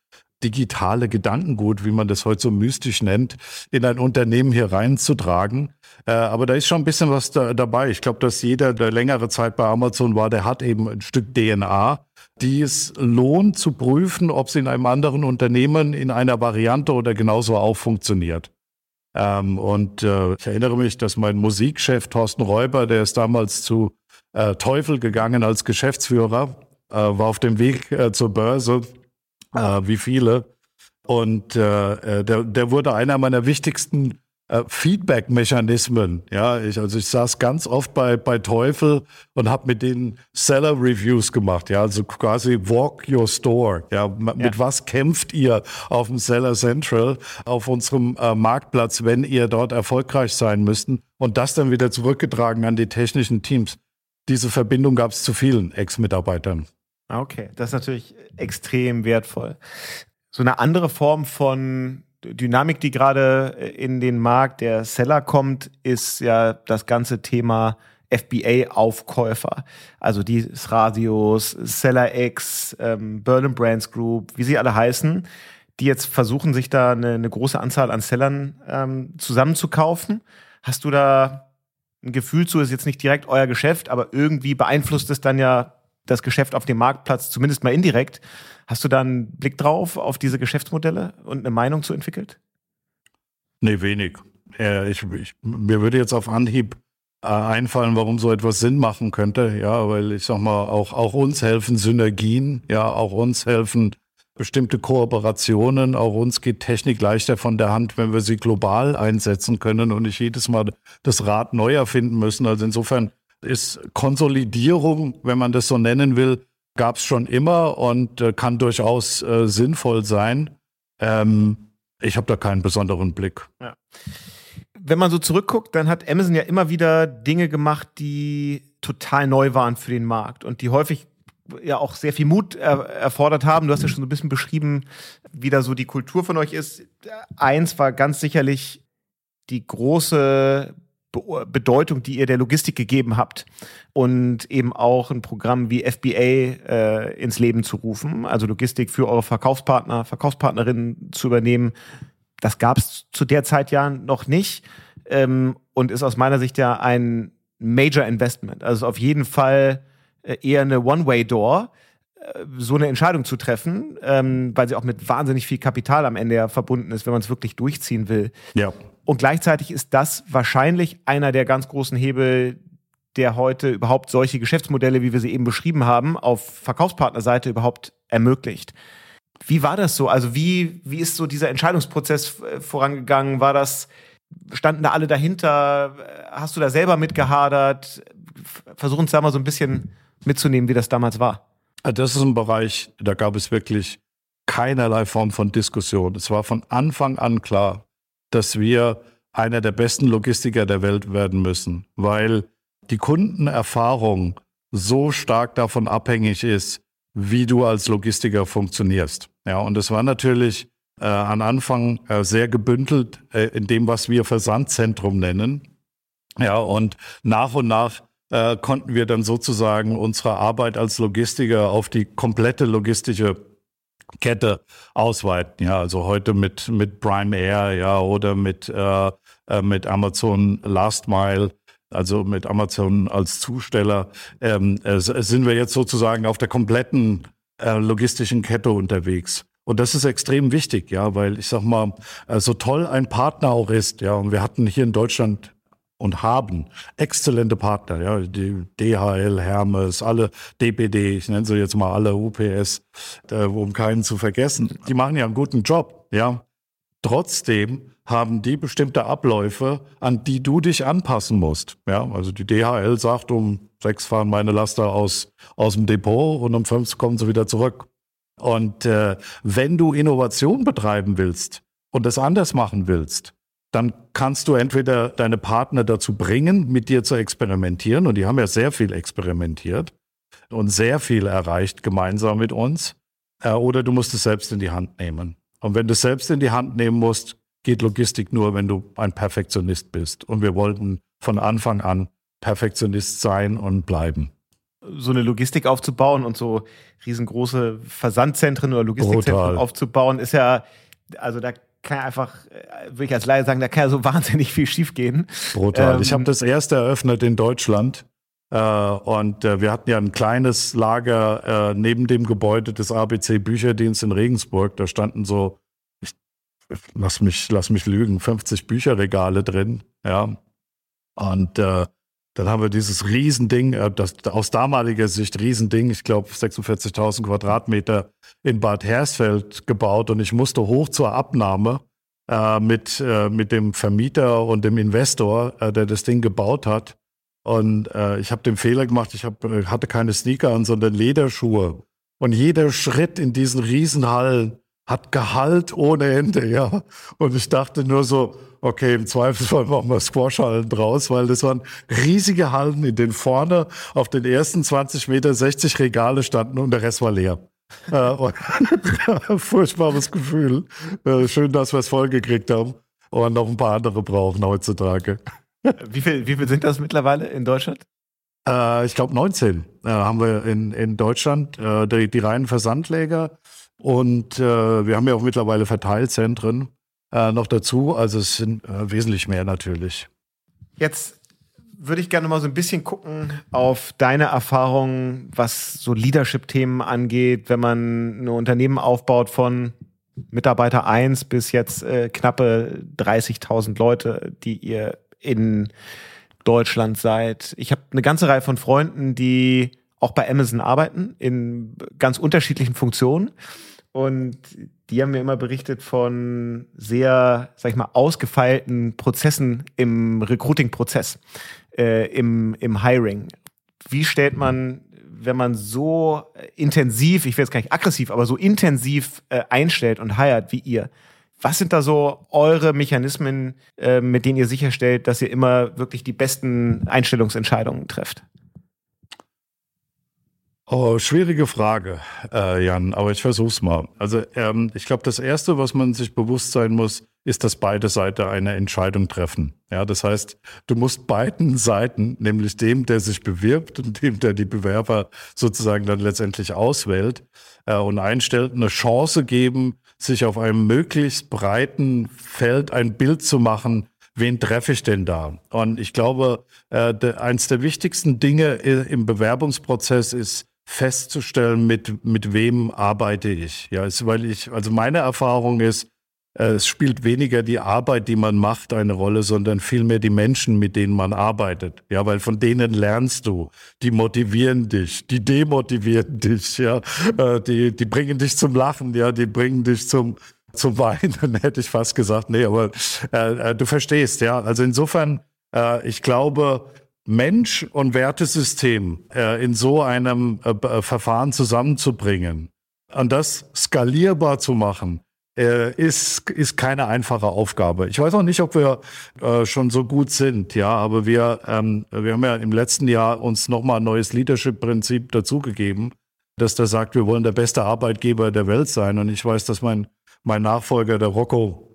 digitale Gedankengut, wie man das heute so mystisch nennt, in ein Unternehmen hier reinzutragen. Äh, aber da ist schon ein bisschen was da, dabei. Ich glaube, dass jeder, der längere Zeit bei Amazon war, der hat eben ein Stück DNA, die es lohnt zu prüfen, ob sie in einem anderen Unternehmen in einer Variante oder genauso auch funktioniert. Ähm, und äh, ich erinnere mich, dass mein Musikchef Thorsten Räuber, der ist damals zu äh, Teufel gegangen als Geschäftsführer, äh, war auf dem Weg äh, zur Börse, äh, wie viele. Und äh, äh, der, der wurde einer meiner wichtigsten Feedback-Mechanismen. Ja, ich, also ich saß ganz oft bei, bei Teufel und habe mit denen Seller-Reviews gemacht. Ja, also quasi Walk Your Store. Ja, mit ja. was kämpft ihr auf dem Seller Central, auf unserem äh, Marktplatz, wenn ihr dort erfolgreich sein müssten? Und das dann wieder zurückgetragen an die technischen Teams diese Verbindung gab es zu vielen Ex-Mitarbeitern. Ah, okay, das ist natürlich extrem wertvoll. So eine andere Form von Dynamik, die gerade in den Markt der Seller kommt, ist ja das ganze Thema FBA-Aufkäufer. Also die Radios, Seller X, ähm, Berlin Brands Group, wie sie alle heißen, die jetzt versuchen, sich da eine, eine große Anzahl an Sellern ähm, zusammenzukaufen. Hast du da ein Gefühl zu, ist jetzt nicht direkt euer Geschäft, aber irgendwie beeinflusst es dann ja das Geschäft auf dem Marktplatz, zumindest mal indirekt. Hast du da einen Blick drauf auf diese Geschäftsmodelle und eine Meinung zu entwickelt? Nee, wenig. Äh, ich, ich, mir würde jetzt auf Anhieb äh, einfallen, warum so etwas Sinn machen könnte. Ja, weil ich sag mal, auch, auch uns helfen Synergien, ja, auch uns helfen bestimmte Kooperationen. Auch uns geht Technik leichter von der Hand, wenn wir sie global einsetzen können und nicht jedes Mal das Rad neu erfinden müssen. Also insofern ist Konsolidierung, wenn man das so nennen will, gab es schon immer und äh, kann durchaus äh, sinnvoll sein. Ähm, ich habe da keinen besonderen Blick. Ja. Wenn man so zurückguckt, dann hat Amazon ja immer wieder Dinge gemacht, die total neu waren für den Markt und die häufig ja auch sehr viel Mut er erfordert haben. Du hast ja schon so ein bisschen beschrieben, wie da so die Kultur von euch ist. Eins war ganz sicherlich die große Be Bedeutung, die ihr der Logistik gegeben habt und eben auch ein Programm wie FBA äh, ins Leben zu rufen, also Logistik für eure Verkaufspartner, Verkaufspartnerinnen zu übernehmen. Das gab es zu der Zeit ja noch nicht ähm, und ist aus meiner Sicht ja ein Major Investment. Also auf jeden Fall eher eine One-Way-Door, äh, so eine Entscheidung zu treffen, ähm, weil sie auch mit wahnsinnig viel Kapital am Ende ja verbunden ist, wenn man es wirklich durchziehen will. Ja. Und gleichzeitig ist das wahrscheinlich einer der ganz großen Hebel, der heute überhaupt solche Geschäftsmodelle, wie wir sie eben beschrieben haben, auf Verkaufspartnerseite überhaupt ermöglicht. Wie war das so? Also wie, wie ist so dieser Entscheidungsprozess äh, vorangegangen? War das, standen da alle dahinter? Hast du da selber mitgehadert? Versuch uns da mal so ein bisschen mitzunehmen, wie das damals war. Das ist ein Bereich, da gab es wirklich keinerlei Form von Diskussion. Es war von Anfang an klar, dass wir einer der besten Logistiker der Welt werden müssen, weil die Kundenerfahrung so stark davon abhängig ist, wie du als Logistiker funktionierst. Ja, und es war natürlich äh, am Anfang äh, sehr gebündelt äh, in dem, was wir Versandzentrum nennen. Ja, und nach und nach äh, konnten wir dann sozusagen unsere Arbeit als Logistiker auf die komplette logistische Kette ausweiten. Ja, also heute mit, mit Prime Air, ja, oder mit, äh, äh, mit Amazon Last Mile, also mit Amazon als Zusteller, ähm, äh, sind wir jetzt sozusagen auf der kompletten äh, logistischen Kette unterwegs. Und das ist extrem wichtig, ja, weil ich sag mal, äh, so toll ein Partner auch ist, ja, und wir hatten hier in Deutschland und haben exzellente Partner, ja, die DHL, Hermes, alle DPD, ich nenne sie jetzt mal alle UPS, um keinen zu vergessen. Die machen ja einen guten Job, ja. Trotzdem haben die bestimmte Abläufe, an die du dich anpassen musst. Ja, also die DHL sagt, um sechs fahren meine Laster aus, aus dem Depot und um fünf kommen sie wieder zurück. Und äh, wenn du Innovation betreiben willst und es anders machen willst, dann kannst du entweder deine Partner dazu bringen, mit dir zu experimentieren. Und die haben ja sehr viel experimentiert und sehr viel erreicht gemeinsam mit uns. Äh, oder du musst es selbst in die Hand nehmen. Und wenn du es selbst in die Hand nehmen musst, geht Logistik nur, wenn du ein Perfektionist bist. Und wir wollten von Anfang an Perfektionist sein und bleiben. So eine Logistik aufzubauen und so riesengroße Versandzentren oder Logistikzentren Brutal. aufzubauen, ist ja, also da kann einfach, äh, würde ich als Laie sagen, da kann ja so wahnsinnig viel schiefgehen. Brutal. Ähm, ich habe das erste eröffnet in Deutschland. Äh, und äh, wir hatten ja ein kleines Lager äh, neben dem Gebäude des ABC Bücherdienst in Regensburg. Da standen so, ich, lass mich, lass mich lügen, 50 Bücherregale drin. Ja. Und äh, dann haben wir dieses Riesending, äh, das aus damaliger Sicht Riesending, ich glaube 46.000 Quadratmeter in Bad Hersfeld gebaut und ich musste hoch zur Abnahme äh, mit, äh, mit dem Vermieter und dem Investor, äh, der das Ding gebaut hat. Und äh, ich habe den Fehler gemacht, ich hab, äh, hatte keine Sneaker an, sondern Lederschuhe. Und jeder Schritt in diesen Riesenhallen hat Gehalt ohne Ende, ja. Und ich dachte nur so, okay, im Zweifelsfall machen wir Squashhallen draus, weil das waren riesige Hallen, in denen vorne auf den ersten 20 Meter 60 Regale standen und der Rest war leer. äh, furchtbares Gefühl. Äh, schön, dass wir es vollgekriegt haben und noch ein paar andere brauchen heutzutage. wie, viel, wie viel sind das mittlerweile in Deutschland? Äh, ich glaube 19 äh, haben wir in, in Deutschland, äh, die, die reinen Versandläger. Und äh, wir haben ja auch mittlerweile Verteilzentren äh, noch dazu. Also es sind äh, wesentlich mehr natürlich. Jetzt würde ich gerne mal so ein bisschen gucken auf deine Erfahrungen, was so Leadership-Themen angeht, wenn man ein Unternehmen aufbaut von Mitarbeiter 1 bis jetzt äh, knappe 30.000 Leute, die ihr in Deutschland seid. Ich habe eine ganze Reihe von Freunden, die auch bei Amazon arbeiten, in ganz unterschiedlichen Funktionen. Und die haben mir immer berichtet von sehr, sag ich mal, ausgefeilten Prozessen im Recruiting-Prozess, äh, im, im Hiring. Wie stellt man, wenn man so intensiv, ich will jetzt gar nicht aggressiv, aber so intensiv äh, einstellt und hiert wie ihr, was sind da so eure Mechanismen, äh, mit denen ihr sicherstellt, dass ihr immer wirklich die besten Einstellungsentscheidungen trefft? Oh, schwierige Frage, äh, Jan, aber ich versuch's mal. Also ähm, ich glaube, das Erste, was man sich bewusst sein muss, ist, dass beide Seiten eine Entscheidung treffen. Ja, das heißt, du musst beiden Seiten, nämlich dem, der sich bewirbt und dem, der die Bewerber sozusagen dann letztendlich auswählt äh, und einstellt, eine Chance geben, sich auf einem möglichst breiten Feld ein Bild zu machen, wen treffe ich denn da? Und ich glaube, äh, de, eins der wichtigsten Dinge im Bewerbungsprozess ist, festzustellen, mit, mit wem arbeite ich. Ja, ist, weil ich, also meine Erfahrung ist, äh, es spielt weniger die Arbeit, die man macht, eine Rolle, sondern vielmehr die Menschen, mit denen man arbeitet. Ja, weil von denen lernst du. Die motivieren dich, die demotivieren dich, ja, äh, die, die bringen dich zum Lachen, ja, die bringen dich zum, zum Weinen, hätte ich fast gesagt. Nee, aber äh, äh, du verstehst, ja. Also insofern, äh, ich glaube, Mensch und Wertesystem äh, in so einem äh, äh, Verfahren zusammenzubringen und das skalierbar zu machen, äh, ist, ist keine einfache Aufgabe. Ich weiß auch nicht, ob wir äh, schon so gut sind, ja, aber wir, ähm, wir haben ja im letzten Jahr uns nochmal ein neues Leadership-Prinzip dazugegeben, dass da sagt, wir wollen der beste Arbeitgeber der Welt sein. Und ich weiß, dass mein, mein Nachfolger, der Rocco,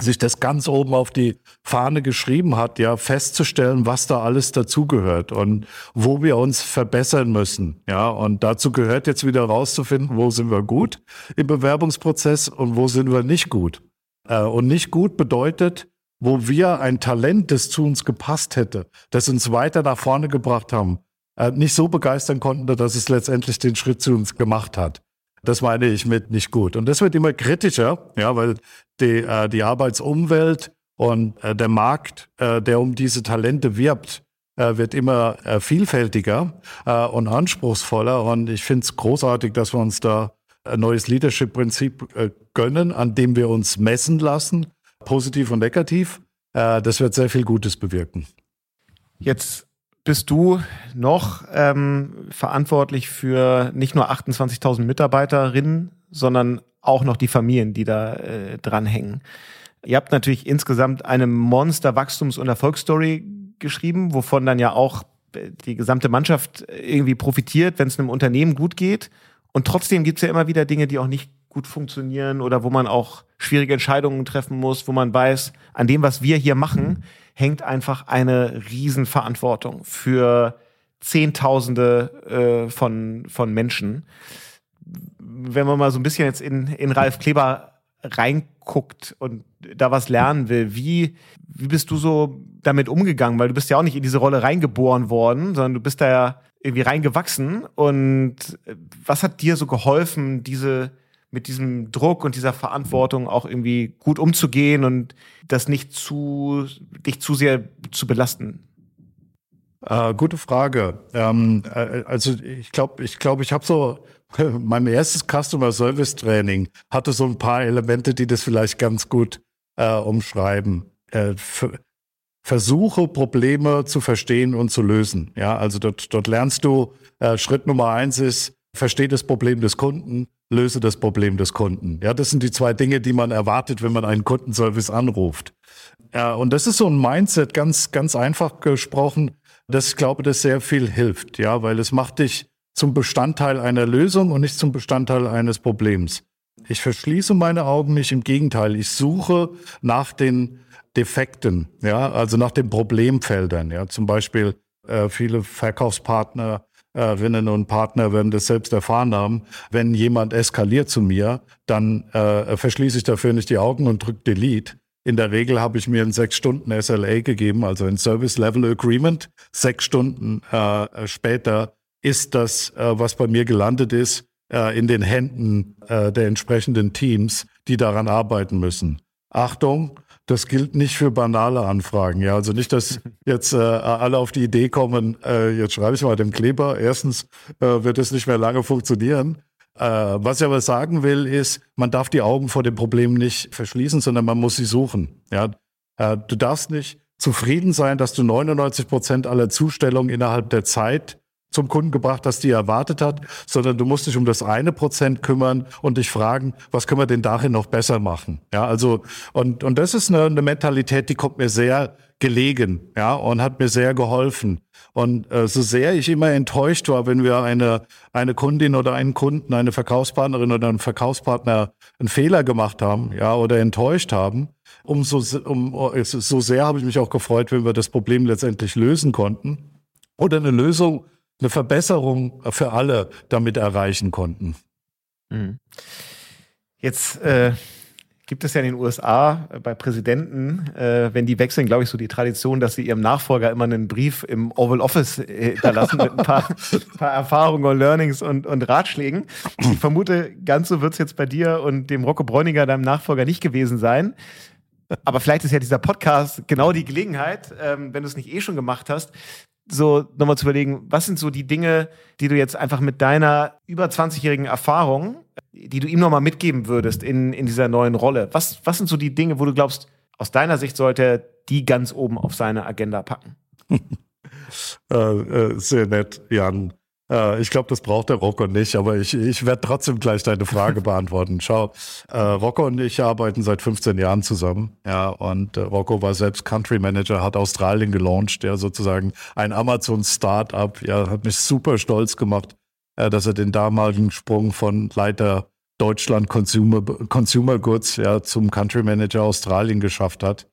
sich das ganz oben auf die Fahne geschrieben hat, ja, festzustellen, was da alles dazugehört und wo wir uns verbessern müssen. Ja, und dazu gehört jetzt wieder rauszufinden, wo sind wir gut im Bewerbungsprozess und wo sind wir nicht gut. Äh, und nicht gut bedeutet, wo wir ein Talent, das zu uns gepasst hätte, das uns weiter nach vorne gebracht haben, äh, nicht so begeistern konnten, dass es letztendlich den Schritt zu uns gemacht hat. Das meine ich mit nicht gut. Und das wird immer kritischer, ja, weil die, äh, die Arbeitsumwelt und äh, der Markt, äh, der um diese Talente wirbt, äh, wird immer äh, vielfältiger äh, und anspruchsvoller. Und ich finde es großartig, dass wir uns da ein neues Leadership-Prinzip gönnen, an dem wir uns messen lassen, positiv und negativ. Das wird sehr viel Gutes bewirken. Jetzt bist du noch ähm, verantwortlich für nicht nur 28.000 Mitarbeiterinnen, sondern auch noch die Familien, die da äh, dranhängen. Ihr habt natürlich insgesamt eine Monster-Wachstums- und Erfolgsstory geschrieben, wovon dann ja auch äh, die gesamte Mannschaft irgendwie profitiert, wenn es einem Unternehmen gut geht. Und trotzdem gibt's ja immer wieder Dinge, die auch nicht gut funktionieren oder wo man auch schwierige Entscheidungen treffen muss, wo man weiß, an dem, was wir hier machen, hängt einfach eine Riesenverantwortung für Zehntausende äh, von, von Menschen. Wenn man mal so ein bisschen jetzt in, in Ralf Kleber reinguckt und da was lernen will, wie, wie bist du so damit umgegangen? Weil du bist ja auch nicht in diese Rolle reingeboren worden, sondern du bist da ja irgendwie reingewachsen. Und was hat dir so geholfen, diese mit diesem Druck und dieser Verantwortung auch irgendwie gut umzugehen und das nicht zu, dich zu sehr zu belasten? Äh, gute Frage. Ähm, äh, also ich glaube, ich glaube, ich habe so mein erstes Customer Service Training hatte so ein paar Elemente, die das vielleicht ganz gut äh, umschreiben. Äh, versuche Probleme zu verstehen und zu lösen. Ja, also dort, dort lernst du. Äh, Schritt Nummer eins ist verstehe das Problem des Kunden löse das Problem des Kunden. Ja, das sind die zwei Dinge, die man erwartet, wenn man einen Kundenservice anruft. Ja, und das ist so ein Mindset, ganz, ganz einfach gesprochen, dass ich glaube, das sehr viel hilft. Ja, weil es macht dich zum Bestandteil einer Lösung und nicht zum Bestandteil eines Problems. Ich verschließe meine Augen nicht, im Gegenteil, ich suche nach den Defekten, ja, also nach den Problemfeldern, ja, zum Beispiel Äh, viele Verkaufspartnerinnen und Partner werden das selbst erfahren haben. Wenn jemand eskaliert zu mir, dann äh, verschließe ich dafür nicht die Augen und drücke Delete. In der Regel habe ich mir ein sechs Stunden SLA gegeben, also ein Service Level Agreement. Sechs Stunden äh, später ist das, äh, was bei mir gelandet ist, äh, in den Händen äh, der entsprechenden Teams, die daran arbeiten müssen. Achtung, das gilt nicht für banale Anfragen. Ja, also nicht, dass jetzt äh, alle auf die Idee kommen, äh, jetzt schreibe ich mal dem Kleber. Erstens äh, wird es nicht mehr lange funktionieren. Äh, was ich aber sagen will, ist, man darf die Augen vor dem Problem nicht verschließen, sondern man muss sie suchen. Ja, äh, du darfst nicht zufrieden sein, dass du 99 Prozent aller Zustellungen innerhalb der Zeit zum Kunden gebracht hast, die er erwartet hat, sondern du musst dich um das eine Prozent kümmern und dich fragen, was können wir denn darin noch besser machen? Ja, also, und, und das ist eine, eine Mentalität, die kommt mir sehr gelegen, ja, und hat mir sehr geholfen. Und äh, so sehr ich immer enttäuscht war, wenn wir eine, eine Kundin oder einen Kunden, eine Verkaufspartnerin oder einen Verkaufspartner einen Fehler gemacht haben, ja, oder enttäuscht haben, umso um, so sehr habe ich mich auch gefreut, wenn wir das Problem letztendlich lösen konnten. Oder eine Lösung eine Verbesserung für alle damit erreichen konnten. Mhm. Jetzt äh, gibt es ja in den USA äh, bei Präsidenten, äh, wenn die wechseln, glaube ich, so die Tradition, dass sie ihrem Nachfolger immer einen Brief im Oval Office äh, hinterlassen mit ein paar, paar Erfahrungen und Learnings und, und Ratschlägen. Ich vermute, ganz so wird es jetzt bei dir und dem Rocco Bräuniger, deinem Nachfolger, nicht gewesen sein. Aber vielleicht ist ja dieser Podcast genau die Gelegenheit, ähm, wenn du es nicht eh schon gemacht hast, so nochmal zu überlegen, was sind so die Dinge, die du jetzt einfach mit deiner über 20-jährigen Erfahrung, die du ihm nochmal mitgeben würdest in, in dieser neuen Rolle? Was, was sind so die Dinge, wo du glaubst, aus deiner Sicht sollte er die ganz oben auf seine Agenda packen? äh, äh, sehr nett, Jan. Äh, ich glaube, das braucht der Rocco nicht, aber ich, ich werde trotzdem gleich deine Frage beantworten. Schau, äh, Rocco und ich arbeiten seit 15 Jahren zusammen. Ja, und äh, Rocco war selbst Country Manager, hat Australien gelauncht, ja, sozusagen ein Amazon Startup. Ja, hat mich super stolz gemacht, äh, dass er den damaligen Sprung von Leiter Deutschland Consumer, Consumer Goods ja, zum Country Manager Australien geschafft hat.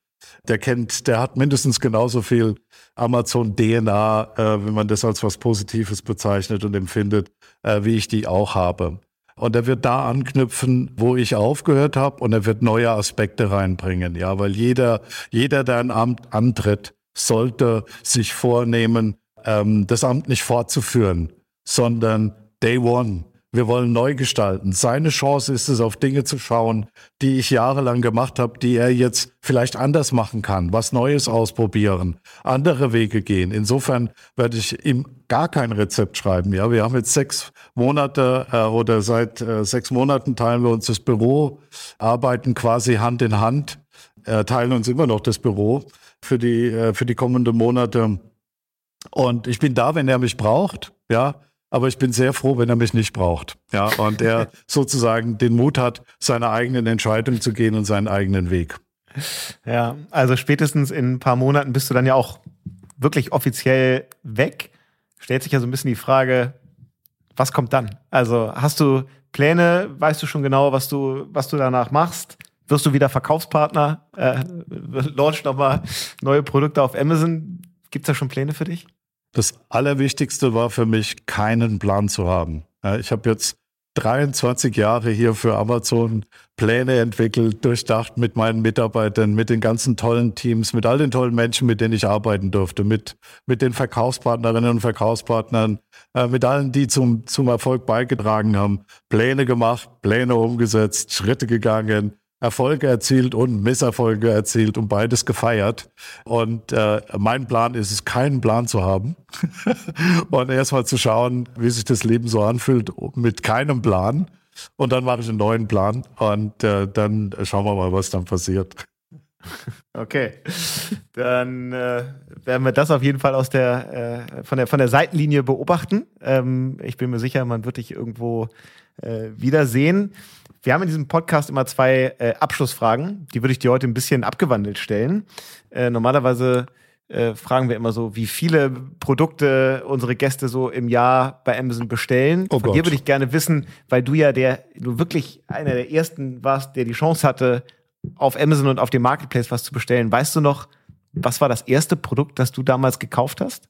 Der kennt, der hat mindestens genauso viel Amazon-DNA, äh, wenn man das als was Positives bezeichnet und empfindet, äh, wie ich die auch habe. Und er wird da anknüpfen, wo ich aufgehört habe, und er wird neue Aspekte reinbringen. Ja, weil jeder, jeder, der ein Amt antritt, sollte sich vornehmen, ähm, das Amt nicht fortzuführen, sondern Day One wir wollen neu gestalten. Seine Chance ist es, auf Dinge zu schauen, die ich jahrelang gemacht habe, die er jetzt vielleicht anders machen kann, was Neues ausprobieren, andere Wege gehen. Insofern werde ich ihm gar kein Rezept schreiben. Ja, wir haben jetzt sechs Monate äh, oder seit äh, sechs Monaten teilen wir uns das Büro, arbeiten quasi Hand in Hand, äh, teilen uns immer noch das Büro für die äh, für die kommenden Monate. Und ich bin da, wenn er mich braucht. Ja, aber ich bin sehr froh, wenn er mich nicht braucht. Ja, und er sozusagen den Mut hat, seine eigenen Entscheidungen zu gehen und seinen eigenen Weg. Ja, also spätestens in ein paar Monaten bist du dann ja auch wirklich offiziell weg. Stellt sich ja so ein bisschen die Frage, was kommt dann? Also hast du Pläne? Weißt du schon genau, was du, was du danach machst? Wirst du wieder Verkaufspartner? Äh, launch nochmal neue Produkte auf Amazon? Gibt es da schon Pläne für dich? Das Allerwichtigste war für mich, keinen Plan zu haben. Ich habe jetzt 23 Jahre hier für Amazon Pläne entwickelt, durchdacht mit meinen Mitarbeitern, mit den ganzen tollen Teams, mit all den tollen Menschen, mit denen ich arbeiten durfte, mit, mit den Verkaufspartnerinnen und Verkaufspartnern, äh, mit allen, die zum, zum Erfolg beigetragen haben. Pläne gemacht, Pläne umgesetzt, Schritte gegangen, Erfolge erzielt und Misserfolge erzielt und beides gefeiert. Und äh, mein Plan ist es, keinen Plan zu haben und erstmal zu schauen, wie sich das Leben so anfühlt mit keinem Plan. Und dann mache ich einen neuen Plan und äh, dann schauen wir mal, was dann passiert. Okay, dann äh, werden wir das auf jeden Fall aus der, äh, von der von der Seitenlinie beobachten. Ähm, ich bin mir sicher, man wird dich irgendwo äh, wiedersehen. Wir haben in diesem Podcast immer zwei äh, Abschlussfragen. Die würde ich dir heute ein bisschen abgewandelt stellen. Äh, normalerweise äh, fragen wir immer so, wie viele Produkte unsere Gäste so im Jahr bei Amazon bestellen. Oh Von dir würde ich gerne wissen, weil du ja der, du wirklich einer der ersten warst, der die Chance hatte, auf Amazon und auf dem Marketplace was zu bestellen. Weißt du noch, was war das erste Produkt, das du damals gekauft hast?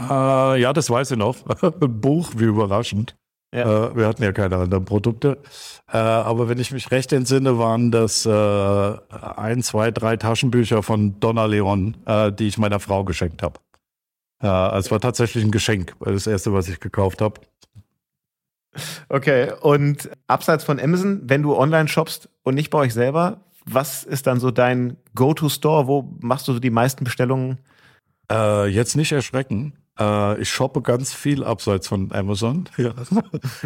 Äh, ja, das weiß ich noch. Ein Buch, wie überraschend. Ja. Äh, wir hatten ja keine anderen Produkte. Äh, aber wenn ich mich recht entsinne, waren das äh, ein, zwei, drei Taschenbücher von Donna Leon, äh, die ich meiner Frau geschenkt habe. Äh, es war tatsächlich ein Geschenk, das erste, was ich gekauft habe. Okay, und abseits von Amazon, wenn du online shoppst und nicht bei euch selber, was ist dann so dein Go-To-Store? Wo machst du so die meisten Bestellungen? Äh, jetzt nicht erschrecken. Äh, ich shoppe ganz viel abseits von Amazon. Ja.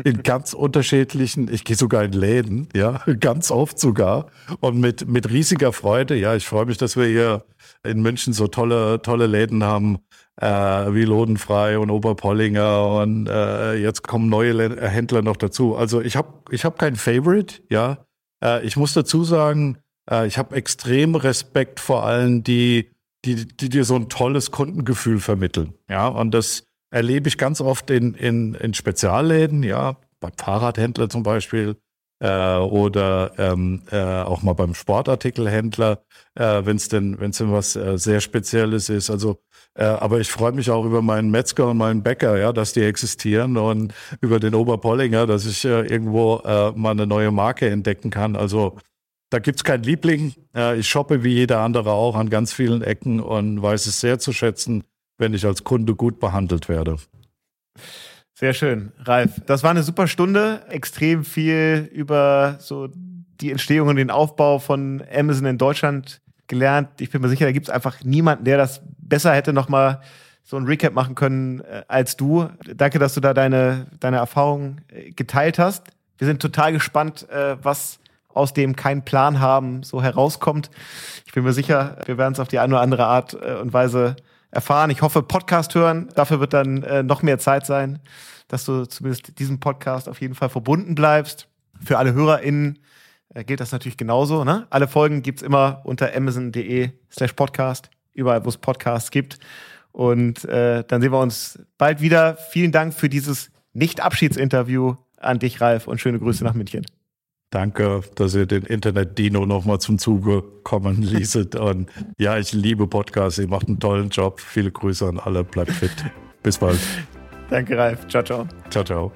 In ganz unterschiedlichen, ich gehe sogar in Läden, ja, ganz oft sogar. Und mit, mit riesiger Freude. Ja, ich freue mich, dass wir hier in München so tolle, tolle Läden haben, äh, wie Lodenfrei und Oberpollinger und äh, jetzt kommen neue Händler noch dazu. Also ich habe ich hab kein Favorite, ja. Äh, ich muss dazu sagen, äh, ich habe extrem Respekt vor allen, die die, die dir so ein tolles Kundengefühl vermitteln. Ja, und das erlebe ich ganz oft in, in, in Spezialläden, ja, beim Fahrradhändler zum Beispiel äh, oder ähm, äh, auch mal beim Sportartikelhändler, äh, wenn es denn, wenn es denn was äh, sehr Spezielles ist. Also, äh, aber ich freue mich auch über meinen Metzger und meinen Bäcker, ja, dass die existieren und über den Oberpollinger, dass ich äh, irgendwo äh, mal eine neue Marke entdecken kann. Also da gibt's keinen Liebling. Ich shoppe wie jeder andere auch an ganz vielen Ecken und weiß es sehr zu schätzen, wenn ich als Kunde gut behandelt werde. Sehr schön, Ralf. Das war eine super Stunde. Extrem viel über so die Entstehung und den Aufbau von Amazon in Deutschland gelernt. Ich bin mir sicher, da gibt's einfach niemanden, der das besser hätte nochmal so ein Recap machen können äh, als du. Danke, dass du da deine, deine Erfahrungen äh, geteilt hast. Wir sind total gespannt, äh, was aus dem keinen Plan haben, so herauskommt. Ich bin mir sicher, wir werden es auf die eine oder andere Art äh, und Weise erfahren. Ich hoffe, Podcast hören, dafür wird dann äh, noch mehr Zeit sein, dass du zumindest diesem Podcast auf jeden Fall verbunden bleibst. Für alle HörerInnen äh, gilt das natürlich genauso. Ne? Alle Folgen gibt's immer unter amazon.de slash podcast, überall, wo es Podcasts gibt. Und äh, dann sehen wir uns bald wieder. Vielen Dank für dieses Nicht-Abschiedsinterview an dich, Ralf, und schöne Grüße nach München. Danke, dass ihr den Internet-Dino nochmal zum Zuge kommen ließet. Und ja, ich liebe Podcasts. Ihr macht einen tollen Job. Viele Grüße an alle. Bleibt fit. Bis bald. Danke, Ralf. Ciao, ciao. Ciao, ciao.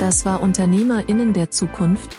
Das war UnternehmerInnen der Zukunft